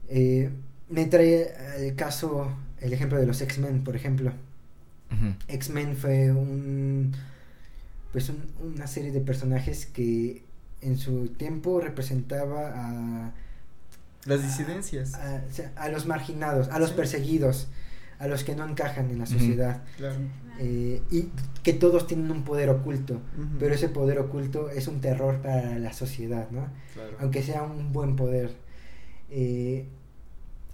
Eh, me trae el caso el ejemplo de los X-Men, por ejemplo. X-Men fue un pues una serie de personajes que en su tiempo representaba a las disidencias. a, los marginados a los perseguidos a los que no encajan en la sociedad. Eh, y que todos tienen un poder oculto pero ese poder oculto es un terror para la sociedad no aunque sea un buen poder. Eh,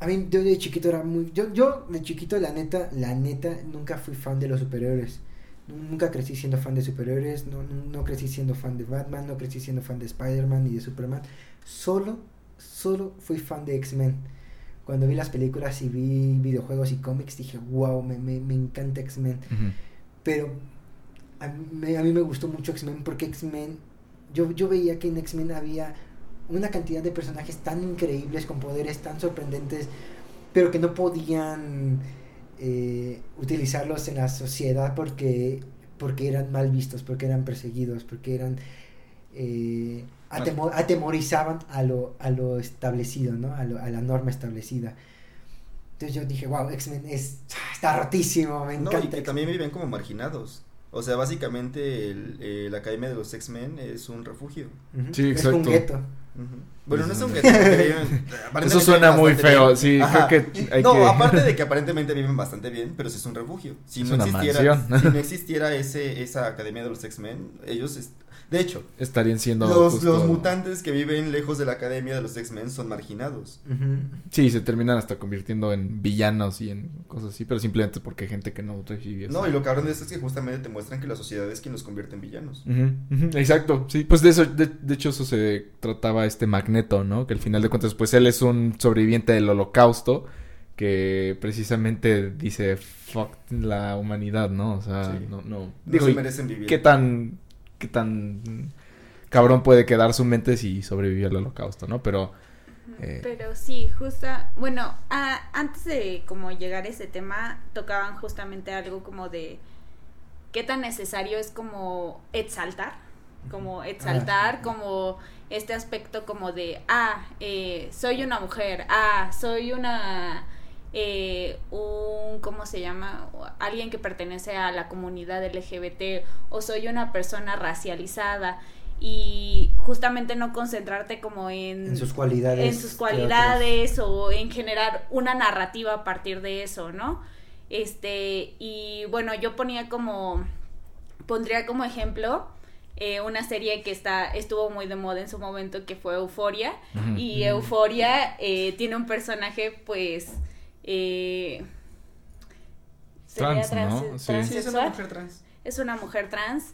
a mí, yo de chiquito era muy. Yo, yo de chiquito, la neta, la neta, nunca fui fan de los superhéroes. Nunca crecí siendo fan de superhéroes. No, no, crecí siendo fan de Batman. No crecí siendo fan de Spider-Man ni de Superman. Solo, solo fui fan de X-Men. Cuando vi las películas y vi videojuegos y cómics, dije, wow, me, me, me encanta X-Men. Pero a mí, a mí me gustó mucho X-Men porque X-Men. Yo, yo veía que en X-Men había una cantidad de personajes tan increíbles, con poderes tan sorprendentes, pero que no podían eh, utilizarlos en la sociedad porque, porque eran mal vistos, porque eran perseguidos, porque eran... Eh, atemorizaban a lo, a lo establecido, ¿no? A, a la norma establecida. Entonces yo dije, wow, X-Men está rotísimo, me encanta. No, y que también viven como marginados. O sea, básicamente el, eh, la Academia de los X-Men es un refugio. Sí, exacto. Es un gueto. Bueno, no es un gueto. Eso suena muy feo, sí, creo que No, aparte de que aparentemente viven bastante bien, pero sí es un refugio. Si no existiera, si no existiera ese, esa Academia de los X-Men, ellos de hecho, estarían siendo los, los mutantes que viven lejos de la academia de los X-Men son marginados. Sí, se terminan hasta convirtiendo en villanos y en cosas así, pero simplemente porque hay gente que no recibe No, y lo cabrón de esto es que justamente te muestran que la sociedad es quien los convierte en villanos. Exacto, sí, pues de eso, de, hecho eso se trataba este Magneto, ¿no? Que al final de cuentas, pues él es un sobreviviente del holocausto que precisamente dice fuck la humanidad, ¿no? O sea, no, no. no se merecen vivir. ¿Qué tan qué tan cabrón puede quedar su mente si sobrevivió al holocausto, ¿no? Pero... Eh, Pero sí, justo, bueno, antes de como llegar a ese tema, tocaban justamente algo como de qué tan necesario es como exaltar, como exaltar, ah. como este aspecto como de, ah, eh, soy una mujer, ah, soy una, eh, un, ¿cómo se llama? Alguien que pertenece a la comunidad LGBT o soy una persona racializada y justamente no concentrarte como en, en sus cualidades, en sus cualidades o en generar una narrativa a partir de eso, ¿no? Este, y bueno, yo ponía como, pondría como ejemplo, eh, una serie que está estuvo muy de moda en su momento que fue Euforia y Euforia eh, tiene un personaje pues eh, trans, ¿no? Sí. es una mujer trans es una mujer trans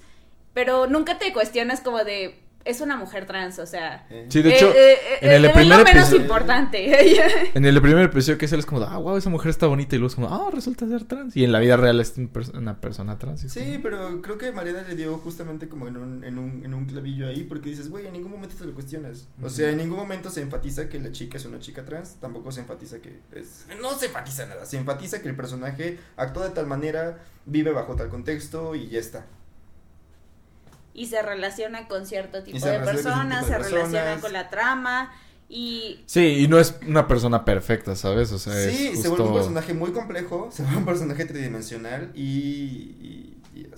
pero nunca te cuestionas como de es una mujer trans, o sea. Sí, de hecho, eh, eh, en el eh, primer lo menos importante. en el primer episodio que es, es como, ah, wow, esa mujer está bonita. Y luego es como, ah, resulta ser trans. Y en la vida real es una persona trans. Sí, pero creo que Mariana le dio justamente como en un, en un, en un clavillo ahí, porque dices, güey, en ningún momento te lo cuestionas. O sea, en ningún momento se enfatiza que la chica es una chica trans. Tampoco se enfatiza que es. No se enfatiza nada. Se enfatiza que el personaje actúa de tal manera, vive bajo tal contexto y ya está y se relaciona con cierto tipo de personas, se relaciona con la trama y... Sí, y no es una persona perfecta, ¿sabes? O sea, sí, se vuelve un personaje muy complejo, se vuelve un personaje tridimensional y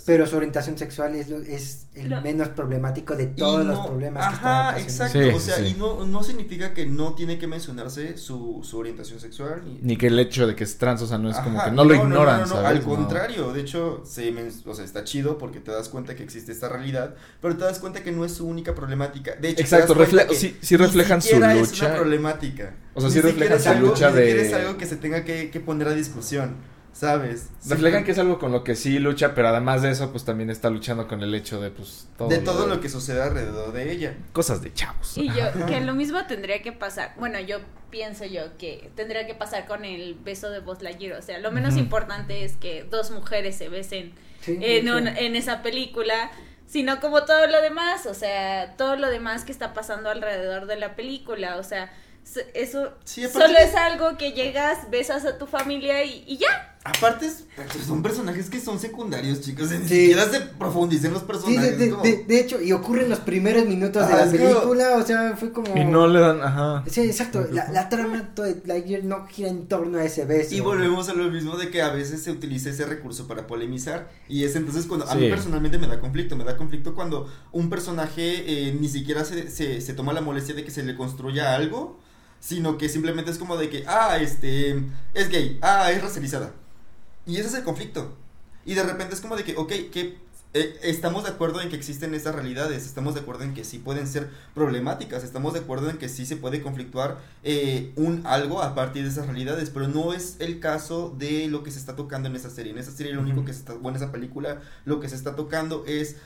pero su orientación sexual es, es el menos problemático de todos los problemas ajá, que exacto. o sea, y no, no significa que no tiene que mencionarse su, su orientación sexual. Ni... que el hecho de que es trans, o sea, no es como que no, lo ignoran, ¿sabes? Al contrario, de hecho, se, o sea, está chido porque te das cuenta que existe esta realidad, pero te das cuenta que no es su única problemática. De hecho, exacto, refle sí, sí reflejan su lucha. es una problemática. O sea, sí reflejan su lucha de... Es algo que se tenga que, que poner a discusión. ¿Sabes? Reflejan que es algo con lo que sí lucha, pero además de eso, pues también está luchando con el hecho de, pues, todo. De todo lo, que sucede alrededor de ella. Cosas de chavos. Y yo, que lo mismo tendría que pasar. Bueno, yo pienso yo que tendría que pasar con el beso de Buzz Lightyear. O sea, lo menos importante es que dos mujeres se besen en, en esa película sino como todo lo demás, o sea, todo lo demás que está pasando alrededor de la película, o sea, eso solo es algo que llegas, besas a tu familia y, ya. Aparte, son personajes que son secundarios, chicos. Ni siquiera se profundicen los personajes. de, hecho, y ocurre en los primeros minutos de la película. O sea, fue como. Y no le dan. Ajá. Sí, exacto. La, la trama de Lightyear no gira en torno a ese beso. Y volvemos a lo mismo de que a veces se utiliza ese recurso para polemizar. Y es entonces cuando. A mí personalmente me da conflicto. Me da conflicto cuando un personaje eh, ni siquiera se, se, se toma la molestia de que se le construya algo sino que simplemente es como de que, ah, este, es gay, ah, es racializada. Y ese es el conflicto. Y de repente es como de que, ok, que eh, estamos de acuerdo en que existen esas realidades, estamos de acuerdo en que sí pueden ser problemáticas, estamos de acuerdo en que sí se puede conflictuar eh, un algo a partir de esas realidades, pero no es el caso de lo que se está tocando en esa serie. En esa serie lo único que se está, bueno, en esa película, lo que se está tocando es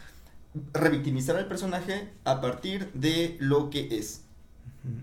revictimizar al personaje a partir de lo que es.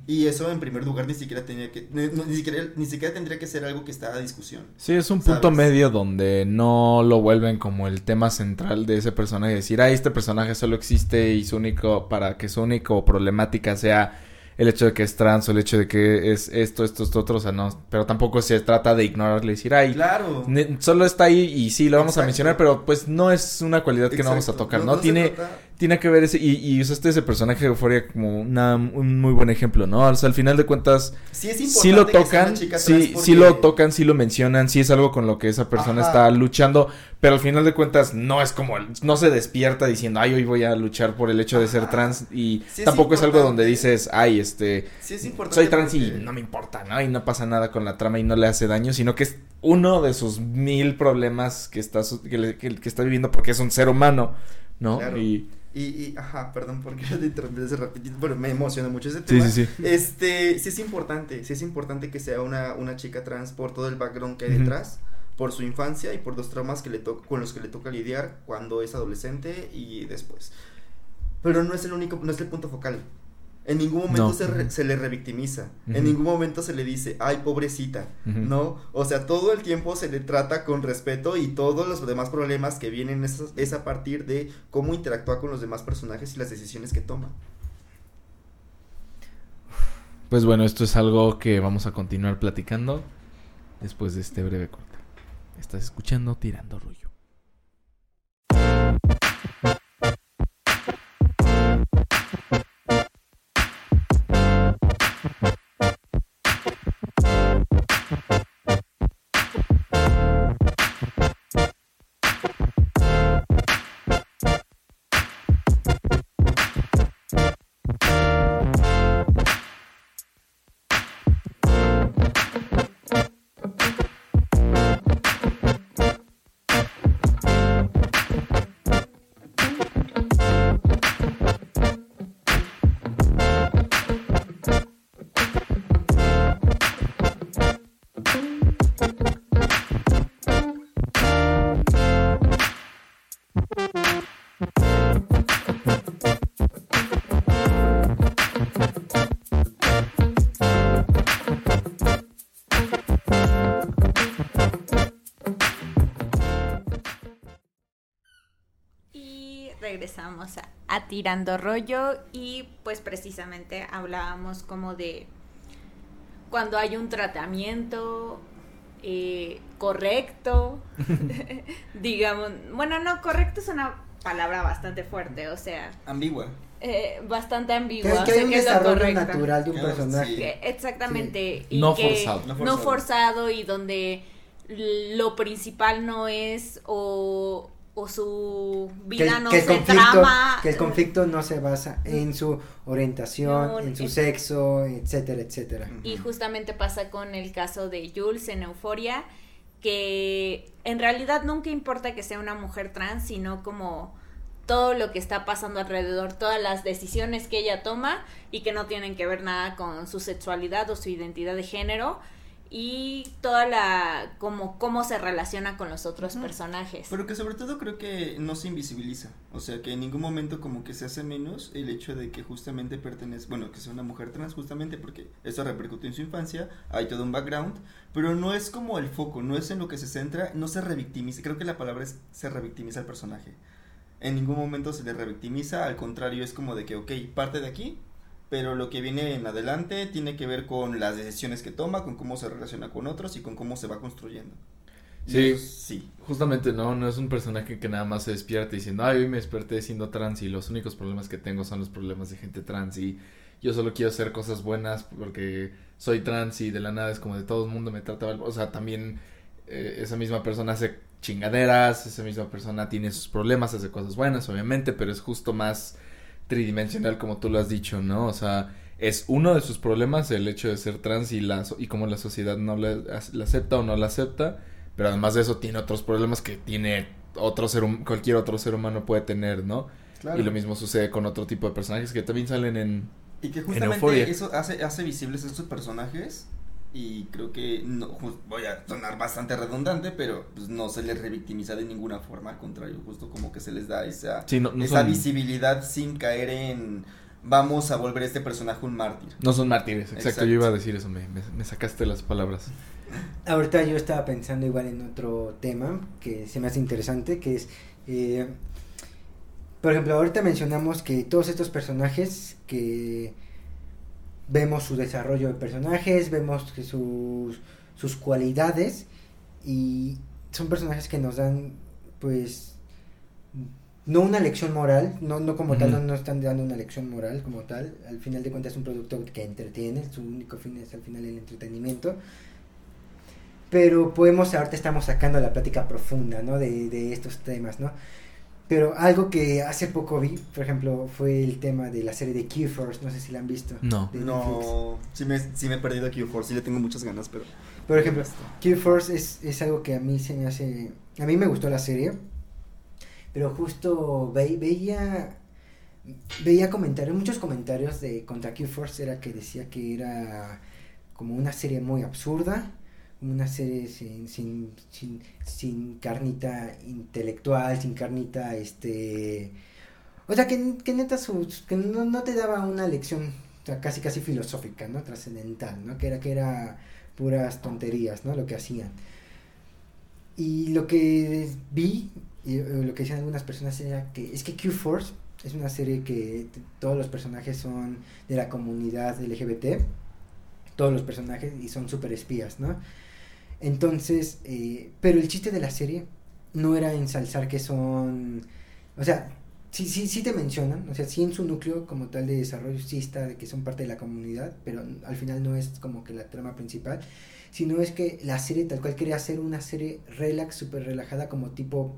Y eso en primer lugar ni siquiera tenía que ni, siquiera ni siquiera tendría que ser algo que está a discusión. Sí, es un punto medio donde no lo vuelven como el tema central de ese personaje, decir, "Ah, este personaje solo existe y su único para que su único problemática sea el hecho de que es trans o el hecho de que es esto, esto, esto, otro, o sea, no, pero tampoco se trata de ignorarle y decir, ay, claro. solo está ahí y sí, lo vamos a mencionar, pero pues no es una cualidad que no vamos a tocar, ¿no? Tiene, tiene que ver ese, y, y usaste ese personaje de Euforia como una, un muy buen ejemplo, ¿no? O sea, al final de cuentas, sí, es sí lo tocan, sí, sí lo tocan, sí lo mencionan, sí es algo con lo que esa persona está luchando, pero al final de cuentas no es como, no se despierta diciendo, ay, hoy voy a luchar por el hecho de ser trans, y tampoco es, algo donde dices, ay, este, soy trans y no me importa, ¿no? Y no pasa nada con la trama y no le hace daño, sino que es uno de sus mil problemas que está, que, que, está viviendo porque es un ser humano, ¿no? Y y, y, ajá, perdón porque te interrumpí ese rapidito, pero me emociona mucho ese tema. Sí, sí, sí. Este, sí es importante, sí es importante que sea una, una chica trans por todo el background que hay detrás, por su infancia y por los traumas que le con los que le toca lidiar cuando es adolescente y después. Pero no es el único, no es el punto focal. En ningún momento se, se, le revictimiza. En ningún momento se le dice, ay, pobrecita. ¿No? O sea, todo el tiempo se le trata con respeto y todos los demás problemas que vienen es, es a partir de cómo interactúa con los demás personajes y las decisiones que toma. Pues bueno, esto es algo que vamos a continuar platicando después de este breve corte. Estás escuchando Tirando Rollo. Regresamos a, Tirando Rollo y pues precisamente hablábamos como de cuando hay un tratamiento eh, correcto, digamos, bueno, no, correcto es una palabra bastante fuerte, o sea... Ambigua. Eh, bastante ambigua. Que, hay un desarrollo natural de un personaje. exactamente. Y no, forzado. no forzado y donde lo principal no es o o su vida no se trama. Que el conflicto no se basa en su orientación, en su sexo, etcétera, etcétera. Y justamente pasa con el caso de Jules en Euforia, que en realidad nunca importa que sea una mujer trans, sino como todo lo que está pasando alrededor, todas las decisiones que ella toma y que no tienen que ver nada con su sexualidad o su identidad de género y toda la como cómo se relaciona con los otros personajes. Pero que sobre todo creo que no se invisibiliza, o sea, que en ningún momento como que se hace menos el hecho de que justamente pertenece, bueno, que sea una mujer trans justamente porque eso repercutió en su infancia, hay todo un background, pero no es como el foco, no es en lo que se centra, no se revictimiza, creo que la palabra es se revictimiza al personaje. En ningún momento se le revictimiza, al contrario es como de que, ok, parte de aquí, pero lo que viene en adelante tiene que ver con las decisiones que toma, con cómo se relaciona con otros y con cómo se va construyendo. Sí, sí. Justamente, ¿no? No es un personaje que nada más se despierta diciendo, ay, hoy me desperté siendo trans y los únicos problemas que tengo son los problemas de gente trans y yo solo quiero hacer cosas buenas porque soy trans y de la nada es como de todo el mundo me trata O sea, también eh, esa misma persona hace chingaderas, esa misma persona tiene sus problemas, hace cosas buenas, obviamente, pero es justo más tridimensional como tú lo has dicho, ¿no? O sea, es uno de sus problemas el hecho de ser trans y, la, y cómo la sociedad no la, acepta o no la acepta, pero además de eso tiene otros problemas que tiene otro ser, cualquier otro ser humano puede tener, ¿no? Y lo mismo sucede con otro tipo de personajes que también salen en... Y que justamente eso hace, hace visibles estos personajes y creo que no voy a sonar bastante redundante pero pues no se les revictimiza de ninguna forma al contrario justo como que se les da esa esa visibilidad sin caer en vamos a volver a este personaje un mártir no son mártires exacto, yo iba a decir eso me, me, sacaste las palabras. Ahorita yo estaba pensando igual en otro tema que se me hace interesante que es eh, por ejemplo ahorita mencionamos que todos estos personajes que vemos su desarrollo de personajes, vemos sus, sus cualidades y son personajes que nos dan pues no una lección moral, no, no como tal, no, no, están dando una lección moral como tal, al final de cuentas es un producto que entretiene, su único fin es al final el entretenimiento, pero podemos, ahorita estamos sacando la plática profunda, ¿no? De, de estos temas, ¿no? Pero algo que hace poco vi, por ejemplo, fue el tema de la serie de Q-Force, no sé si la han visto. No. No, sí me, sí me he perdido a Q-Force, sí le tengo muchas ganas, pero... Por ejemplo, Q-Force es, es algo que a mí se me hace... A mí me gustó la serie, pero justo veía... Veía comentarios, muchos comentarios de contra Q-Force era que decía que era como una serie muy absurda, una serie sin, sin, sin, carnita intelectual, sin carnita, este... O sea, que, neta, que no, no, te daba una lección casi casi filosófica, ¿no? Trascendental, ¿no? Que era, que era puras tonterías, ¿no? Lo que hacían. Y lo que vi, y lo que decían algunas personas era que es que Q-Force es una serie que todos los personajes son de la comunidad LGBT, todos los personajes y son super espías, ¿no? Entonces, eh, pero el chiste de la serie no era ensalzar que son, o sea, sí, sí, sí te mencionan, o sea, sí en su núcleo como tal de desarrollo sí está de que son parte de la comunidad, pero al final no es como que la trama principal, sino es que la serie tal cual quería hacer una serie relax, súper relajada como tipo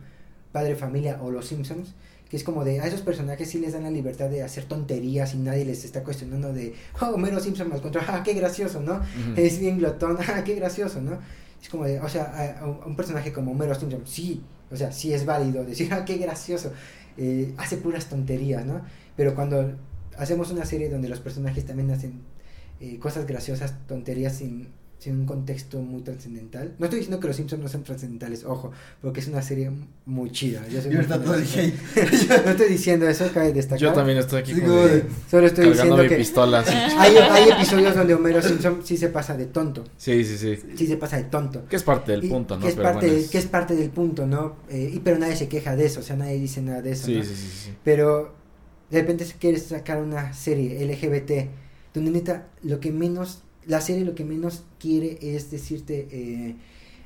Padre Familia o Los Simpsons, que es como de a esos personajes sí les dan la libertad de hacer tonterías y nadie les está cuestionando de, oh, Homero Simpson mal control, ah, qué gracioso, ¿no? Es bien glotón, ah, qué gracioso, ¿no? Es como de, o sea, un personaje como Homero Simpson, sí, o sea, sí es válido decir, ah, qué gracioso, eh, hace puras tonterías, ¿no? Pero cuando hacemos una serie donde los personajes también hacen eh, cosas graciosas, tonterías sin en un contexto muy trascendental. No estoy diciendo que los Simpsons no sean trascendentales, ojo, porque es una serie muy chida. Yo soy no estoy diciendo eso, cabe destacar. Yo también estoy aquí Solo estoy diciendo mi que pistola, hay, hay, episodios donde Homero Simpson sí se pasa de tonto. Sí, sí, sí. Sí se pasa de tonto. Que es parte del punto, ¿no? Que es, parte, que es parte del punto, ¿no? Eh, y, pero nadie se queja de eso, o sea, nadie dice nada de eso. Sí, ¿no? sí, sí, sí. Pero de repente quieres sacar una serie LGBT donde neta lo que menos la serie lo que menos quiere es decirte, eh,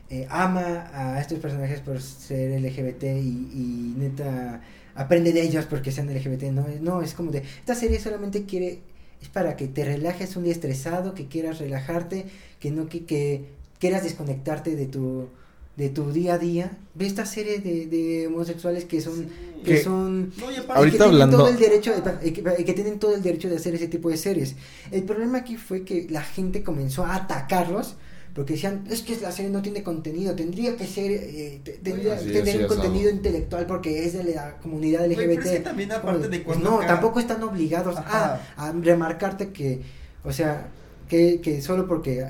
eh, ama a estos personajes por ser LGBT y, neta aprende de ellos porque sean LGBT. No, no, es como de, esta serie solamente quiere, es para que te relajes un día estresado, que quieras relajarte, que no que, que quieras desconectarte de tu de tu día a día ve esta serie de, de homosexuales que son que, son ahorita hablando todo el derecho de, que, tienen todo el derecho de hacer ese tipo de series. El problema aquí fue que la gente comenzó a atacarlos porque decían es que la serie no tiene contenido tendría que ser eh, tendría que tener un contenido intelectual porque es de la comunidad LGBT también aparte de no tampoco están obligados a, a, remarcarte que o sea que, que solo porque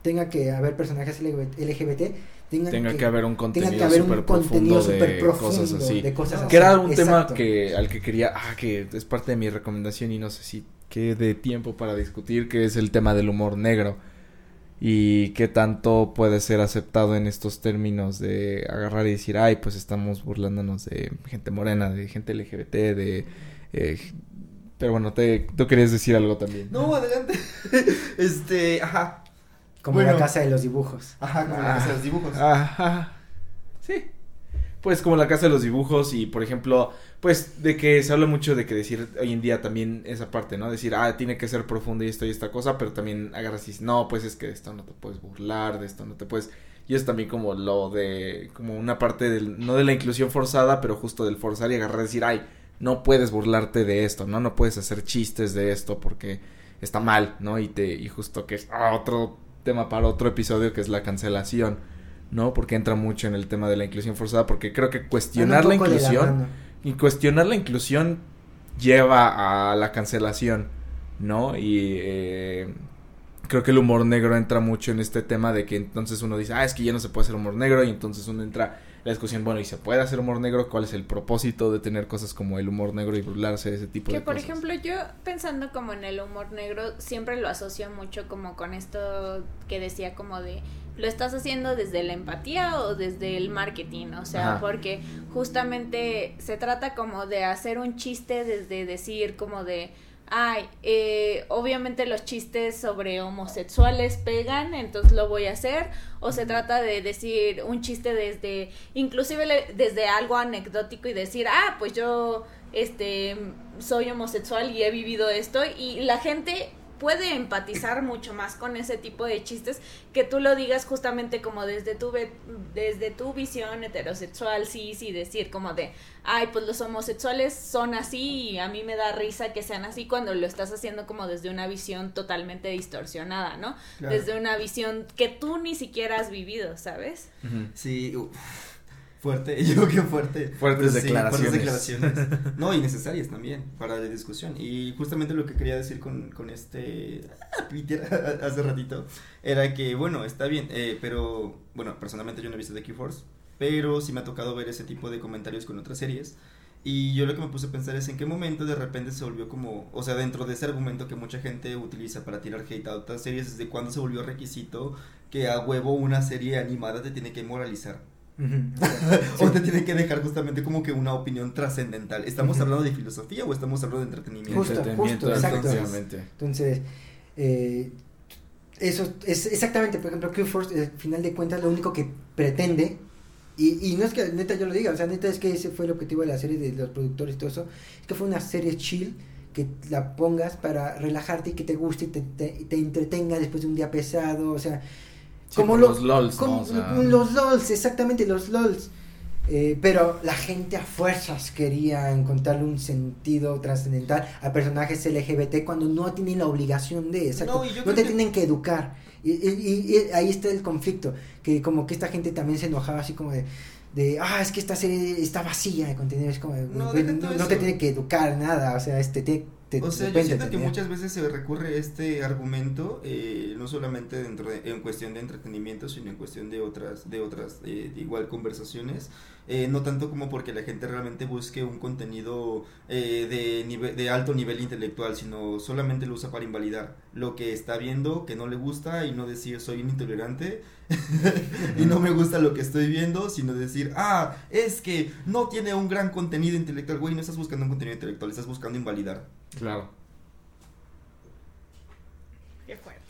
tenga que haber personajes LGBT tenga que, haber un contenido súper profundo, de, cosas así. que era un tema que al que quería, ah, que es parte de mi recomendación y no sé si quede tiempo para discutir, que es el tema del humor negro y qué tanto puede ser aceptado en estos términos de agarrar y decir, ay, pues estamos burlándonos de gente morena, de gente LGBT, de... Eh, pero bueno, te, tú querías decir algo también. No, adelante. este, ajá. Como la casa de los dibujos. Ajá, como la casa de los dibujos. Ajá. Sí. Pues como la casa de los dibujos y, por ejemplo, pues de que se habla mucho de que decir hoy en día también esa parte, ¿no? Decir, ah, tiene que ser profundo y esto y esta cosa, pero también agarras y dices, no, pues es que de esto no te puedes burlar, de esto no te puedes... Y es también como lo de, como una parte del, no de la inclusión forzada, pero justo del forzar y agarrar y decir, ay, no puedes burlarte de esto, ¿no? No puedes hacer chistes de esto porque está mal, ¿no? Y te, y justo que es ah, otro tema para otro episodio que es la cancelación, ¿no? Porque entra mucho en el tema de la inclusión forzada, porque creo que cuestionar la inclusión y cuestionar la inclusión lleva a la cancelación, ¿no? Y eh, creo que el humor negro entra mucho en este tema de que entonces uno dice, ah, es que ya no se puede hacer humor negro y entonces uno entra la discusión, bueno, ¿y se puede hacer humor negro? ¿Cuál es el propósito de tener cosas como el humor negro y burlarse de ese tipo de cosas? Que, por ejemplo, yo pensando como en el humor negro, siempre lo asocio mucho como con esto que decía como de, ¿lo estás haciendo desde la empatía o desde el marketing? O sea, porque justamente se trata como de hacer un chiste desde decir como de ay, eh, obviamente los chistes sobre homosexuales pegan, entonces lo voy a hacer, o se trata de decir un chiste desde, inclusive desde algo anecdótico y decir, ah, pues yo, este, soy homosexual y he vivido esto, y la gente puede empatizar mucho más con ese tipo de chistes que tú lo digas justamente como desde tu desde tu visión heterosexual sí sí decir como de ay pues los homosexuales son así y a mí me da risa que sean así cuando lo estás haciendo como desde una visión totalmente distorsionada no desde una visión que tú ni siquiera has vivido sabes sí Fuerte, yo que fuerte. Fuertes declaraciones. No, y necesarias también para la discusión. Y justamente lo que quería decir con, con este Twitter hace ratito era que, bueno, está bien, eh, pero, bueno, personalmente yo no he visto The Q-Force, pero sí me ha tocado ver ese tipo de comentarios con otras series. Y yo lo que me puse a pensar es en qué momento de repente se volvió como, o sea, dentro de ese argumento que mucha gente utiliza para tirar hate a otras series, desde cuándo se volvió requisito que a huevo una serie animada te tiene que moralizar. o te tiene que dejar justamente como que una opinión trascendental. ¿Estamos hablando de filosofía o estamos hablando de entretenimiento? Justo, justo, exacto. Entonces, eh, eso es exactamente, por ejemplo, Q-Force, al final de cuentas, lo único que pretende y, y no es que neta yo lo diga, o sea, neta es que ese fue el objetivo de la serie de los productores y todo eso, es que fue una serie chill que la pongas para relajarte y que te guste y te, te, entretenga después de un día pesado, o sea, como los LOLs, Los LOLs, exactamente, los LOLs. Eh, pero la gente a fuerzas quería encontrarle un sentido trascendental a personajes LGBT cuando no tienen la obligación de, exacto, no, te tienen que educar. Y, y, ahí está el conflicto, que como que esta gente también se enojaba así como de, de ah, es que esta serie está vacía de contenido, es como, no, no, te tiene que educar nada, o sea, este, te, o sea, yo siento que muchas veces se recurre este argumento, eh, no solamente dentro de, en cuestión de entretenimiento, sino en cuestión de otras, de otras, eh, igual conversaciones, eh, no tanto como porque la gente realmente busque un contenido de, nivel, de alto nivel intelectual, sino solamente lo usa para invalidar lo que está viendo, que no le gusta y no decir soy un intolerante y no me gusta lo que estoy viendo, sino decir, ah, es que no tiene un gran contenido intelectual, güey, no estás buscando un contenido intelectual, estás buscando invalidar. Claro. Qué fuerte.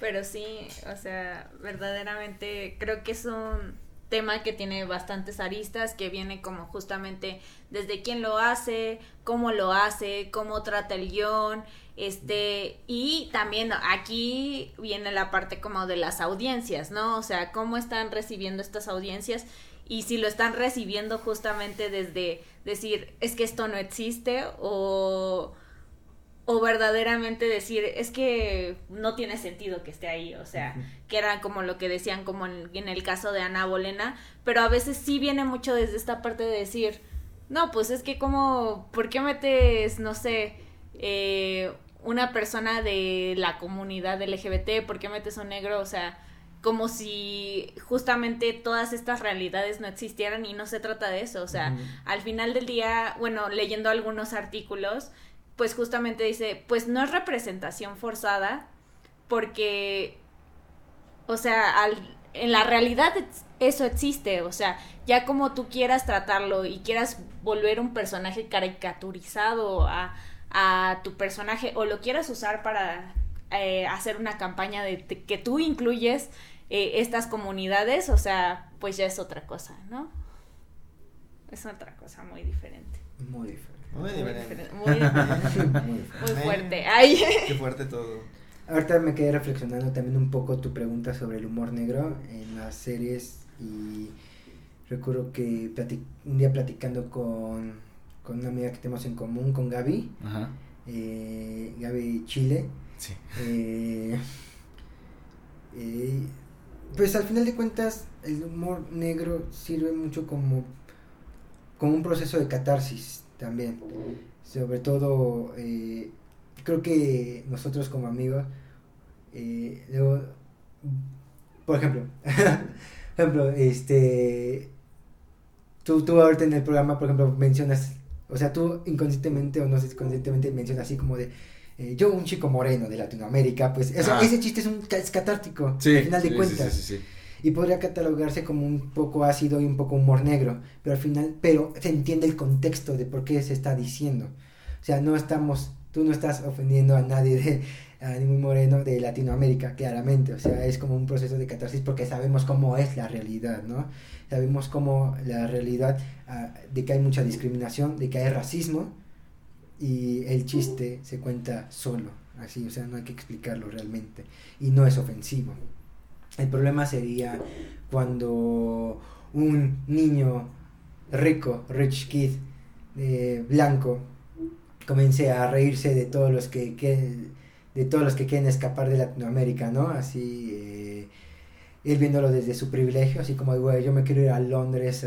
Pero sí, o sea, verdaderamente creo que es un tema que tiene bastantes aristas, que viene como justamente desde quién lo hace, cómo lo hace, cómo trata el guion, este, y también aquí viene la parte como de las audiencias, ¿no? O sea, cómo están recibiendo estas audiencias y si lo están recibiendo justamente desde decir, es que esto no existe o, o verdaderamente decir, es que no tiene sentido que esté ahí, o sea, que era como lo que decían como en, el caso de Ana Bolena, pero a veces sí viene mucho desde esta parte de decir, no, pues es que como, ¿por qué metes, no sé, eh, una persona de la comunidad LGBT, ¿por qué metes un negro? O sea, como si justamente todas estas realidades no existieran y no se trata de eso, o sea, al final del día, bueno, leyendo algunos artículos, pues justamente dice, pues no es representación forzada porque, o sea, al, en la realidad eso existe, o sea, ya como tú quieras tratarlo y quieras volver un personaje caricaturizado a, a tu personaje o lo quieras usar para eh, hacer una campaña de, que tú incluyes eh, estas comunidades, o sea, pues ya es otra cosa, ¿no? Es otra cosa muy diferente. Muy diferente. Muy, diferente. Muy, fuerte. Ay. Qué fuerte todo. Ahorita me quedé reflexionando también un poco tu pregunta sobre el humor negro en las series y recuerdo que un día platicando con con una amiga que tenemos en común, con Gaby. Ajá. Eh, Gaby Chile. Sí. Eh, eh, pues al final de cuentas, el humor negro sirve mucho como, como un proceso de catarsis también. Sobre todo, creo que nosotros como amigos, luego, por ejemplo, por ejemplo, este, tú, tú ahorita en el programa, por ejemplo, mencionas o sea, tú inconscientemente o no sé conscientemente mencionas así como de eh, yo un chico moreno de Latinoamérica, pues ese chiste es un es catártico al final de cuentas. Sí, y podría catalogarse como un poco ácido y un poco humor negro, pero al final, pero se entiende el contexto de por qué se está diciendo. O sea, no estamos, tú no estás ofendiendo a nadie de, a ningún moreno de Latinoamérica, claramente. O sea, es como un proceso de catarsis porque sabemos cómo es la realidad, ¿no? Sabemos cómo la realidad ah, de que hay mucha discriminación, de que hay racismo y el chiste se cuenta solo, así, o sea, no hay que explicarlo realmente y no es ofensivo. El problema sería cuando un niño rico, rich kid, eh, blanco, comience a reírse de todos los que, de todos los que quieren escapar de Latinoamérica, ¿no? Así, eh, él viéndolo desde su privilegio, así como, yo me quiero ir a Londres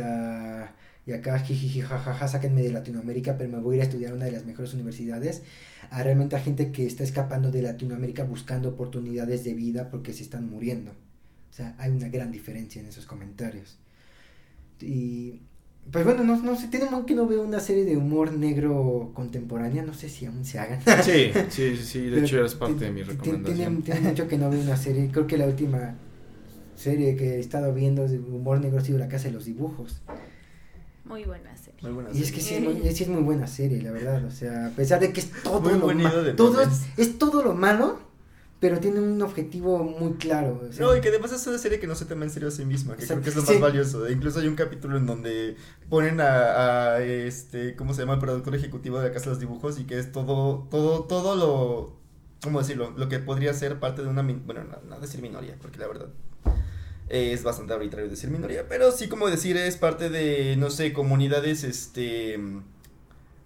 y acá, jiji, jajaja, sáquenme de Latinoamérica, pero me voy a ir a estudiar una de las mejores universidades. A realmente a gente que está escapando de Latinoamérica buscando oportunidades de vida porque se están muriendo. O sea, hay una gran diferencia en esos comentarios. Y pues bueno, no, no sé, tiene un que no veo una serie de humor negro contemporánea, no sé si aún se hagan. Sí, sí, sí, de hecho es parte de mi recomendación. Tiene, tiene, mucho que no veo una serie, creo que la última serie que he estado viendo de humor negro ha sido La Casa de los Dibujos. Muy buena serie. Muy buena y es que sí es, muy, sí es muy buena serie, la verdad, o sea, a pesar de que es todo Muy lo malo, todo es, es todo lo malo, pero tiene un objetivo muy claro. o sea, No, y que además es una serie que no se toma en serio a sí misma, que creo que es lo Sí. más valioso. E Incluso hay un capítulo en donde ponen a, a, este, ¿cómo se llama? El productor ejecutivo de la Casa de los Dibujos y que es todo, todo, todo lo, ¿cómo decirlo? Lo que podría ser parte de una, bueno, no, no decir minoría, porque la verdad es bastante arbitrario decir minoría, pero sí como decir es parte de, no sé, comunidades, este,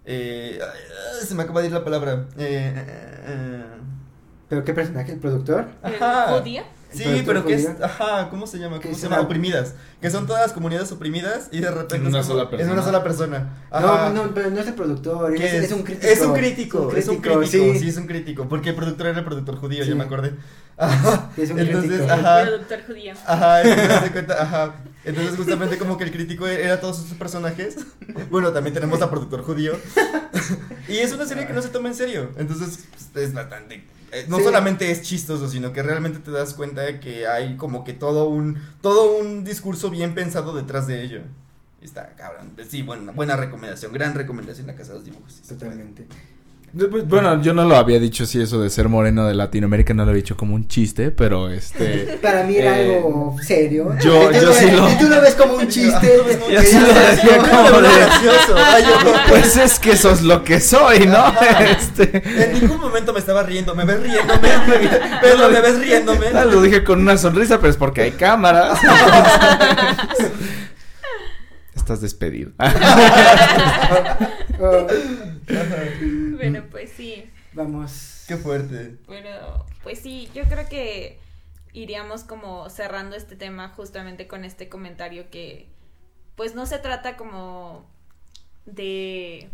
eh, se me acaba de ir la palabra, eh, eh, eh, ¿Pero qué personaje? ¿El productor? Ajá. ¿El judío? Sí, Pero que es, judía. ajá, ¿cómo se llama? ¿Cómo se llama? Oprimidas, que son todas las comunidades oprimidas y de repente En es una como- sola En persona. una sola persona. Ajá. No, no, pero no es el productor, es, ¿Qué es un crítico. Es un crítico, es un crítico, sí. sí. es un crítico, porque el productor era el productor judío, Sí. ya me acordé. Ajá. Es un Entonces, crítico. ajá. El productor judío. Ajá, entonces, cuenta, ajá. Entonces, justamente como que el crítico era todos sus personajes. Bueno, también tenemos a productor judío. Y es una serie que no se toma en serio. Entonces, pues, es bastante. Eh, No Sí. solamente es chistoso, sino que realmente te das cuenta de que hay como que todo un. todo un discurso bien pensado detrás de ello. Está cabrón. Sí, bueno, buena recomendación, gran recomendación la casa de los dibujos. puede. Pues, Bueno, yo no lo había dicho así, eso de ser moreno de Latinoamérica, no lo había dicho como un chiste, pero este... Para mí era Eh, algo serio. yo- Y tú yo lo sí ves- lo- Y tú lo ves como un chiste. Yo sí lo decía como de... yo- Pues es que eso es lo que soy, ¿no? Este... En ningún momento me estaba riendo, me ves riéndome, pero me ves riéndome. Ah, Lo dije con una sonrisa, pero es porque hay cámaras. Estás despedido. Bueno, pues sí. vamos. Qué fuerte. Pero, pues sí, yo creo que iríamos como cerrando este tema justamente con este comentario que, pues no se trata como de,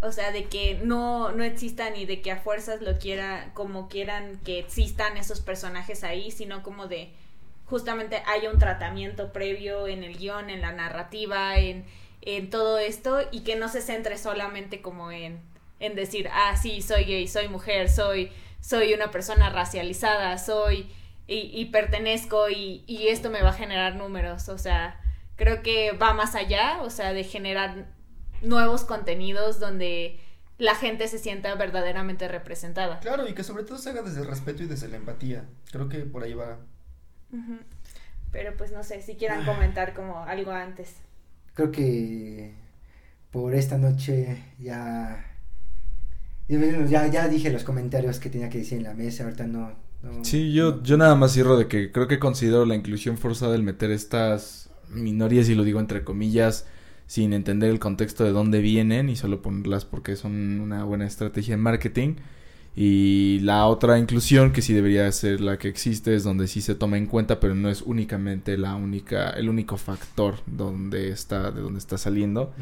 o sea, de que no, no exista ni de que a fuerzas lo quiera, como quieran que existan esos personajes ahí, sino como de, justamente haya un tratamiento previo en el guion, en la narrativa, en, en todo esto y que no se centre solamente como en, en decir, ah, sí, soy gay, soy mujer, soy, soy una persona racializada, soy y, y pertenezco y, y esto me va a generar números. O sea, creo que va más allá, o sea, de generar nuevos contenidos donde la gente se sienta verdaderamente representada. Claro, y que sobre todo se haga desde el respeto y desde la empatía. Creo que por ahí va. Pero pues no sé, si quieran comentar como algo antes. Creo que por esta noche ya. Ya, ya dije los comentarios que tenía que decir en la mesa. Ahorita no. no- Sí, yo, yo nada más cierro de que creo que considero la inclusión forzada el meter estas minorías, y lo digo entre comillas, sin entender el contexto de dónde vienen y solo ponerlas porque son una buena estrategia en marketing. Y la otra inclusión que sí debería ser la que existe es donde sí se toma en cuenta, pero no es únicamente la única, el único factor donde está, de donde está saliendo.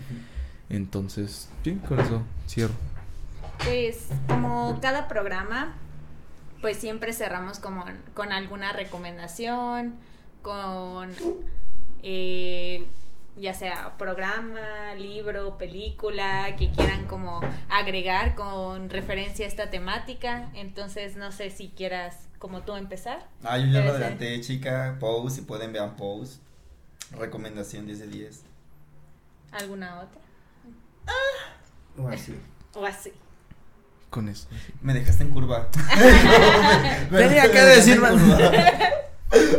Entonces, sí, con eso cierro. Pues como cada programa, pues siempre cerramos como con alguna recomendación, con eh, ya sea programa, libro, película, que quieran como agregar con referencia a esta temática. Entonces no sé si quieras como tú empezar. Ah, yo ya lo ser. adelanté, chica. Pose, si pueden, vean Pose. Recomendación 10 de 10. ¿Alguna otra? O así. O así. Con eso. Me dejaste en curva. Tenía que dejaste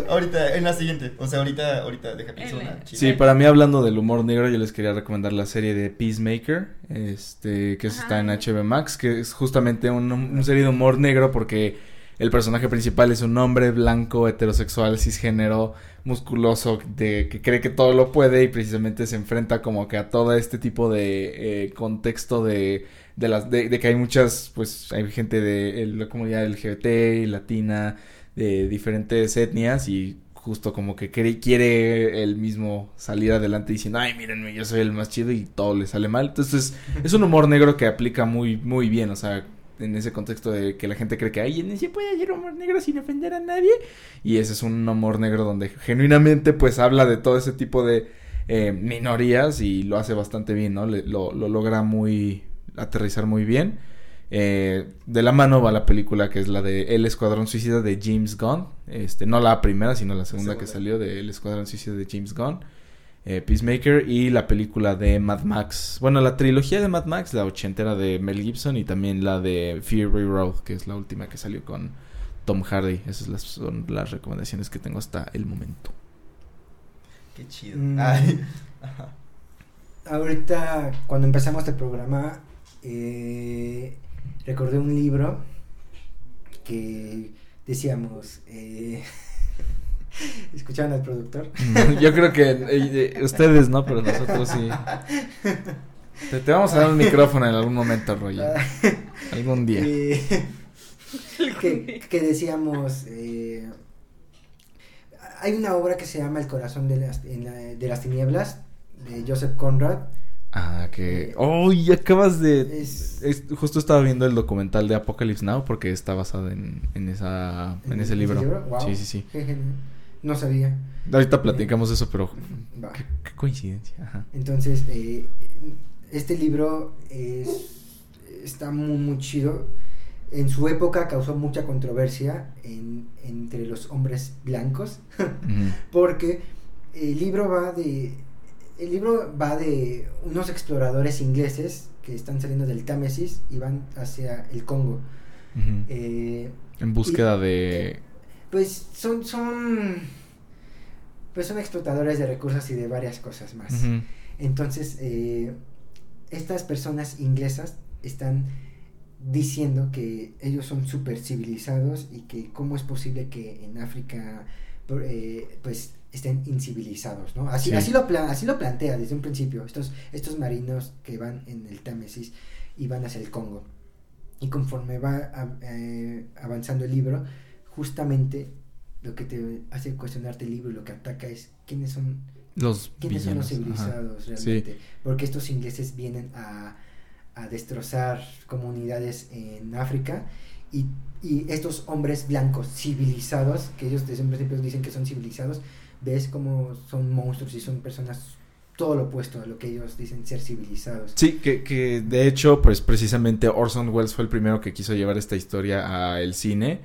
ahorita, en la siguiente. O sea, ahorita, ahorita, deja pienso una chica. Sí, para mí hablando del humor negro, yo les quería recomendar la serie de Peacemaker, este, que está en Ajá. HBO Max, que es justamente un, un serie de humor negro porque el personaje principal es un hombre blanco, heterosexual, cisgénero, musculoso, de, que cree que todo lo puede y precisamente se enfrenta como que a todo este tipo de eh, contexto de, de las, de, de que hay muchas, pues hay gente de la comunidad LGBT, latina, de diferentes etnias y justo como que quiere, quiere él mismo salir adelante diciendo, ay, mírenme, yo soy el más chido y todo le sale mal. Entonces es un humor negro que aplica muy, muy bien, o sea, en ese contexto de que la gente cree que, ay, se puede hacer humor negro sin ofender a nadie. Y ese es un humor negro donde genuinamente pues habla de todo ese tipo de eh, minorías y lo hace bastante bien, ¿no? lo, lo, logra muy aterrizar muy bien. Eh, de la mano va la película que es la de El Escuadrón Suicida de James Gunn. Este, no la primera, sino la segunda, que salió de El Escuadrón Suicida de James Gunn. Eh, Peacemaker y la película de Mad Max. Bueno, la trilogía de Mad Max, la ochentera de Mel Gibson y también la de Fury Road, que es la última que salió con Tom Hardy. Esas son las recomendaciones que tengo hasta el momento. Qué chido. Mm. Ay. Ahorita, cuando empezamos este programa, eh, recordé un libro que decíamos, eh, ¿escuchaban al productor? Yo creo que eh, ustedes no, pero nosotros sí. Te, vamos a dar un micrófono en algún momento, Roger. algún día. que, decíamos, hay una obra que se llama El corazón de las, de las tinieblas, de Joseph Conrad Ah, que... ¡Oh! Y acabas de... justo estaba viendo el documental de Apocalypse Now porque está basado en, en, esa, en, ese libro. Sí, sí, sí. No sabía. Ahorita platicamos eso, pero... Qué, coincidencia. Entonces, eh, este libro es, está muy, muy chido. En su época causó mucha controversia en, entre los hombres blancos porque el libro va de el libro va de unos exploradores ingleses que están saliendo del Támesis y van hacia el Congo. Eh, en búsqueda de... Pues son, son... Pues son explotadores de recursos y de varias cosas más. Entonces, eh, estas personas inglesas están diciendo que ellos son super civilizados y que cómo es posible que en África eh, pues estén incivilizados, ¿no? Así, así, lo, así lo plantea desde un principio, estos, estos marinos que van en el Támesis y van hacia el Congo. Y conforme va eh, avanzando el libro, justamente lo que te hace cuestionarte el libro y lo que ataca es quiénes son los, ¿quiénes son los civilizados realmente. Porque estos ingleses vienen a, a destrozar comunidades en África y, y, estos hombres blancos civilizados, que ellos desde un principio dicen que son civilizados, ves como son monstruos y son personas todo lo opuesto a lo que ellos dicen ser civilizados. Sí, que, que de hecho, pues precisamente Orson Welles fue el primero que quiso llevar esta historia al cine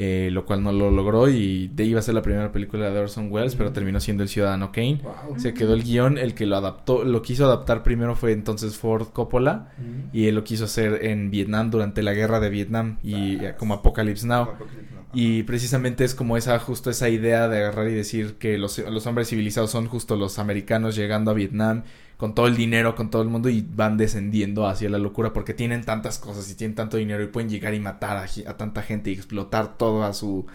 eh, lo cual no lo logró y de iba a ser la primera película de Orson Welles, pero terminó siendo el Ciudadano Kane. Se quedó el guion, el que lo adaptó, lo quiso adaptar primero fue entonces Ford Coppola y él lo quiso hacer en Vietnam durante la guerra de Vietnam y como Apocalypse Now. Y precisamente es como esa, justo esa idea de agarrar y decir que los, los hombres civilizados son justo los americanos llegando a Vietnam con todo el dinero, con todo el mundo y van descendiendo hacia la locura porque tienen tantas cosas y tienen tanto dinero y pueden llegar y matar a, tanta gente y explotar todo a su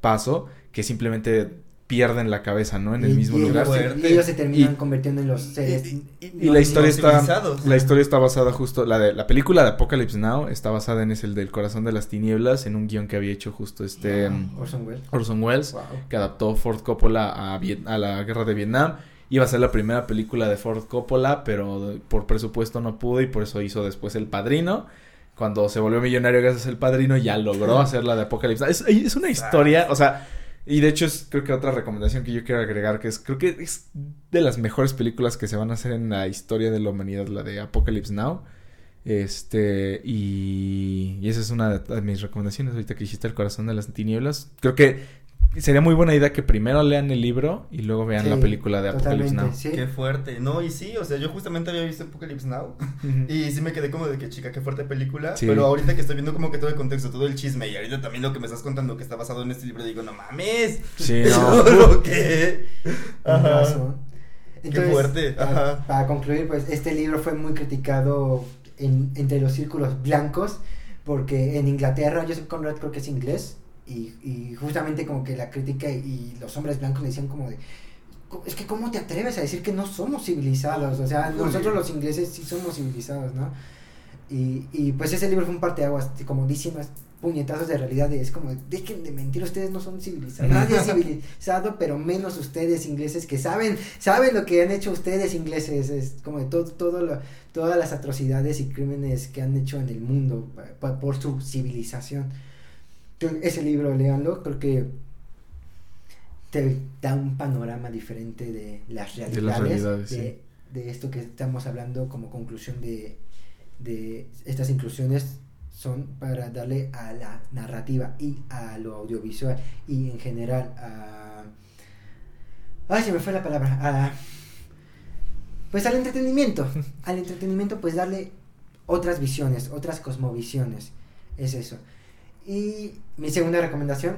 paso que simplemente pierden la cabeza, ¿no? En el mismo lugar. y ellos se terminan convirtiendo en los seres. Y, la historia está la historia está basada justo la de la película de Apocalypse Now está basada en ese el del corazón de las tinieblas en un guion que había hecho justo este Orson Welles, Orson Welles que adaptó Ford Coppola a, a la guerra de Vietnam Iba a ser la primera película de Ford Coppola, pero por presupuesto no pudo y por eso hizo después El Padrino. Cuando se volvió millonario gracias al Padrino ya logró hacer la de Apocalipsis. Es, es una historia, o sea, y de hecho es creo que otra recomendación que yo quiero agregar que es creo que es de las mejores películas que se van a hacer en la historia de la humanidad, la de Apocalypse Now. Este, y, y esa es una de mis recomendaciones ahorita que hiciste El corazón de las tinieblas. Creo que sería muy buena idea que primero lean el libro y luego vean la película de Apocalypse Now. Qué fuerte. No, y sí, o sea, yo justamente había visto Apocalypse Now y sí me quedé como de que chica, qué fuerte película. Pero ahorita que estoy viendo como que todo el contexto, todo el chisme y ahorita también lo que me estás contando que está basado en este libro, digo, no mames. Sí, no. ¿Qué? Ajá. qué fuerte. Ajá. Para, concluir, pues este libro fue muy criticado en, entre los círculos blancos porque en Inglaterra, Joseph Conrad creo que es inglés y, justamente como que la crítica y, los hombres blancos le decían como de, es que cómo te atreves a decir que no somos civilizados, o sea, nosotros los ingleses sí somos civilizados, ¿no? Y, y pues ese libro fue un parteaguas, como diciendo puñetazos de realidad, es como, dejen de mentir, ustedes no son civilizados, nadie es civilizado, pero menos ustedes ingleses que saben, saben lo que han hecho ustedes ingleses, es como de todo, todo lo, todas las atrocidades y crímenes que han hecho en el mundo por su civilización ese libro, leanlo, creo que te da un panorama diferente de las realidades, de, las realidades, de, de esto que estamos hablando como conclusión de, de estas inclusiones son para darle a la narrativa y a lo audiovisual y en general a... Ay, se me fue la palabra. A, pues al entretenimiento. Al entretenimiento pues darle otras visiones, otras cosmovisiones. Es eso. Y mi segunda recomendación,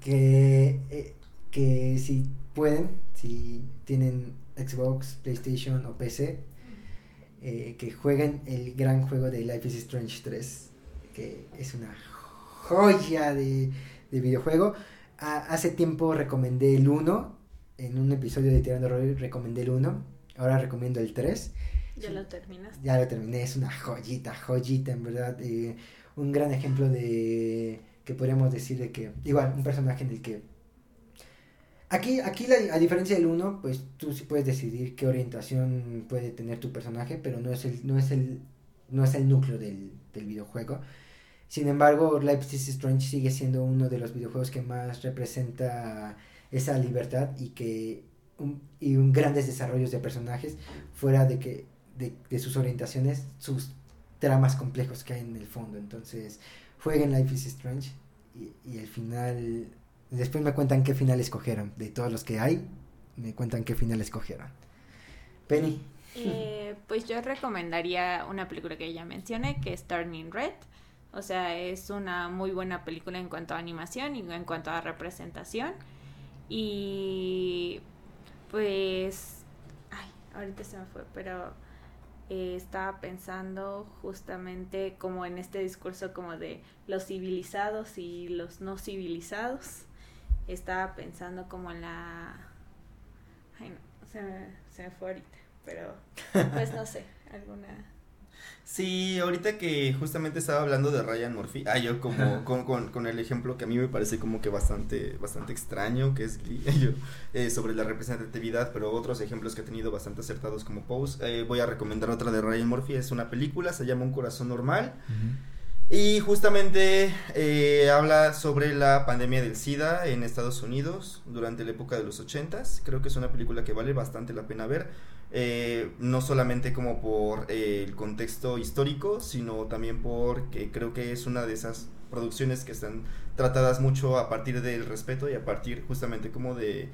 que, eh, que si pueden, si tienen Xbox, PlayStation o PC, eh, que jueguen el gran juego de Life is Strange 3, que es una joya de, videojuego. hace tiempo recomendé el 1, en un episodio de Tirando Rollo recomendé el 1, ahora recomiendo el 3. ¿Ya lo terminas? Ya lo terminé, es una joyita, joyita en verdad. Eh, un gran ejemplo de que podríamos decir de que, igual, un personaje en el que Aquí, aquí la, a diferencia del 1, pues tú sí puedes decidir qué orientación puede tener tu personaje, pero no es el, no es el, no es el núcleo del, videojuego. Sin embargo, Life is Strange sigue siendo uno de los videojuegos que más representa esa libertad y que y un grandes desarrollos de personajes fuera de que de, sus orientaciones, sus tramas complejos que hay en el fondo. Entonces, jueguen Life is Strange y, y el final Después me cuentan qué final escogieron. De todos los que hay, me cuentan qué final escogieron. Penny. Eh, pues yo recomendaría una película que ya mencioné, que es Turning Red. O sea, es una muy buena película en cuanto a animación y en cuanto a representación. Y pues... Ay, ahorita se me fue, pero eh, estaba pensando justamente como en este discurso como de los civilizados y los no civilizados. Estaba pensando como en la... Ay, no, se me, se me fue ahorita, pero pues no sé, alguna... Sí, ahorita que justamente estaba hablando de Ryan Murphy, ah, yo como con, con, con, el ejemplo que a mí me parece como que bastante, bastante extraño, que es yo, eh, sobre la representatividad, pero otros ejemplos que he tenido bastante acertados como Pose. Eh, voy a recomendar otra de Ryan Murphy, es una película, se llama Un Corazón Normal. Y justamente eh, habla sobre la pandemia del SIDA en Estados Unidos durante la época de los 80 Creo que es una película que vale bastante la pena ver. Eh, no solamente como por eh, el contexto histórico, sino también porque creo que es una de esas producciones que están tratadas mucho a partir del respeto y a partir justamente como de...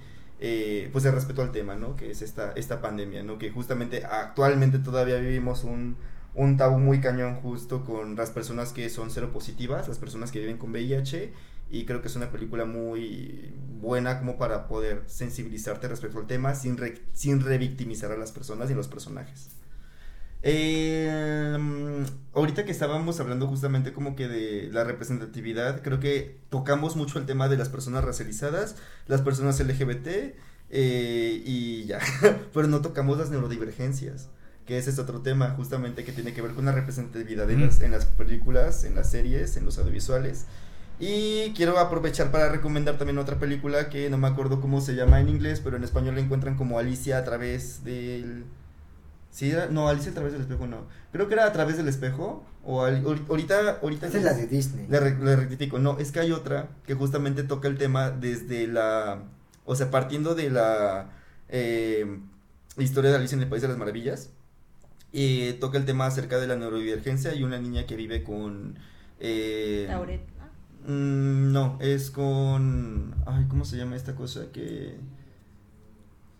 pues el respeto al tema, ¿no? Que es esta, esta pandemia, ¿no? Que justamente actualmente todavía vivimos un un tabú muy cañón justo con las personas que son cero positivas, las personas que viven con VIH y creo que es una película muy buena como para poder sensibilizarte respecto al tema sin, sin revictimizar a las personas y a los personajes. Em, ahorita que estábamos hablando justamente como que de la representatividad, creo que tocamos mucho el tema de las personas racializadas, las personas LGBT eh, y ya, pero no tocamos las neurodivergencias que ese es otro tema justamente que tiene que ver con la representatividad en, las, en las películas, en las series, en los audiovisuales. Y quiero aprovechar para recomendar también otra película que no me acuerdo cómo se llama en inglés, pero en español la encuentran como Alicia a través del... Sí, no, Alicia a través del espejo no. Creo que era a través del espejo. O ahorita, ahorita... Esa es la de Disney. Le, le rectifico. No, es que hay otra que justamente toca el tema desde la... O sea, partiendo de la eh, historia de Alicia en el País de las Maravillas y toca el tema acerca de la neurodivergencia y una niña que vive con... Eh, mm, ¿no? es con... Ay, ¿cómo se llama esta cosa? Que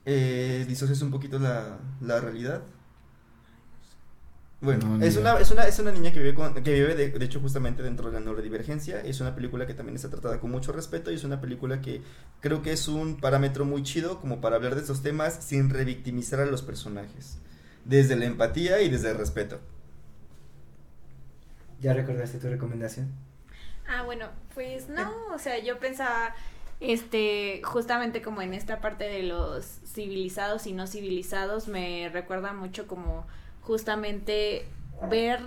eh, disocias un poquito la, la realidad. Bueno, es, una, es, una, es una niña que vive, con, que vive de, de, hecho justamente dentro de la neurodivergencia. Es una película que también está tratada con mucho respeto y es una película que creo que es un parámetro muy chido como para hablar de estos temas sin revictimizar a los personajes desde la empatía y desde el respeto. ¿Ya recordaste tu recomendación? Ah, bueno, pues no, o sea, yo pensaba este justamente como en esta parte de los civilizados y no civilizados me recuerda mucho como justamente ver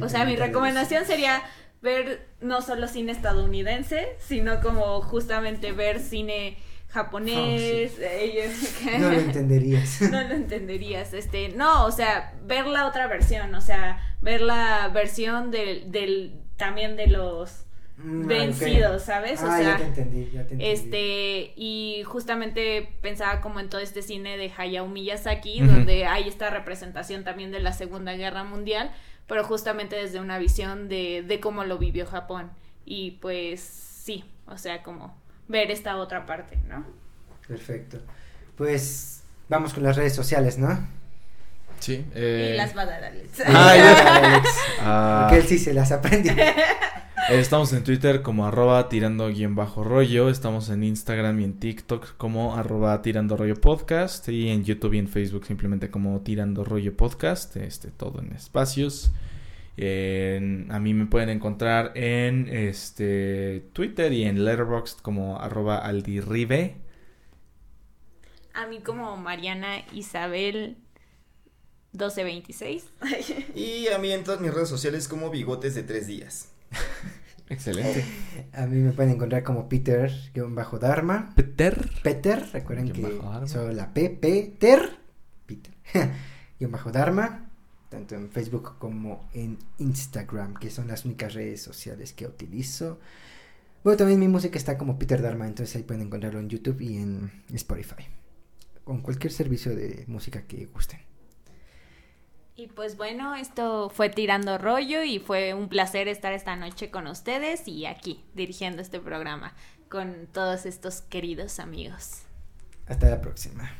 o sea, mi recomendación sería ver no solo cine estadounidense, sino como justamente ver cine japonés, oh, no lo entenderías. no lo entenderías, este, no, o sea, ver la otra versión, o sea, ver la versión del, del también de los Mm, vencidos, ¿sabes? O ah, sea, ya te entendí, ya te entendí. Este, y justamente pensaba como en todo este cine de Hayao Miyazaki, donde hay esta representación también de la Segunda Guerra Mundial, pero justamente desde una visión de, de cómo lo vivió Japón. Y pues sí, o sea, como ver esta otra parte, ¿no? Perfecto. Pues vamos con las redes sociales, ¿no? Sí. Eh... Y las va a dar Alex. Ah, ah. Porque él sí se las aprendió. Estamos en Twitter como arroba tirando guion bajo rollo. Estamos en Instagram y en TikTok como arroba tirando rollo podcast. Y en YouTube y en Facebook simplemente como tirando rollo podcast. Este, todo en espacios. A mí me pueden encontrar en este Twitter y en Letterboxd como arroba aldirribe. A mí como Mariana Isabel 1226. y a mí en todas mis redes sociales como bigotes de tres días. Excelente. A mí me pueden encontrar como Peter-Dharma. Peter. Peter, recuerden que solo la P, Peter. Peter. bajo Dharma. Tanto en Facebook como en Instagram, que son las únicas redes sociales que utilizo. Bueno, también mi música está como Peter Dharma, entonces ahí pueden encontrarlo en YouTube y en Spotify. Con cualquier servicio de música que gusten. Y pues bueno, esto fue Tirando Rollo y fue un placer estar esta noche con ustedes y aquí dirigiendo este programa con todos estos queridos amigos. Hasta la próxima.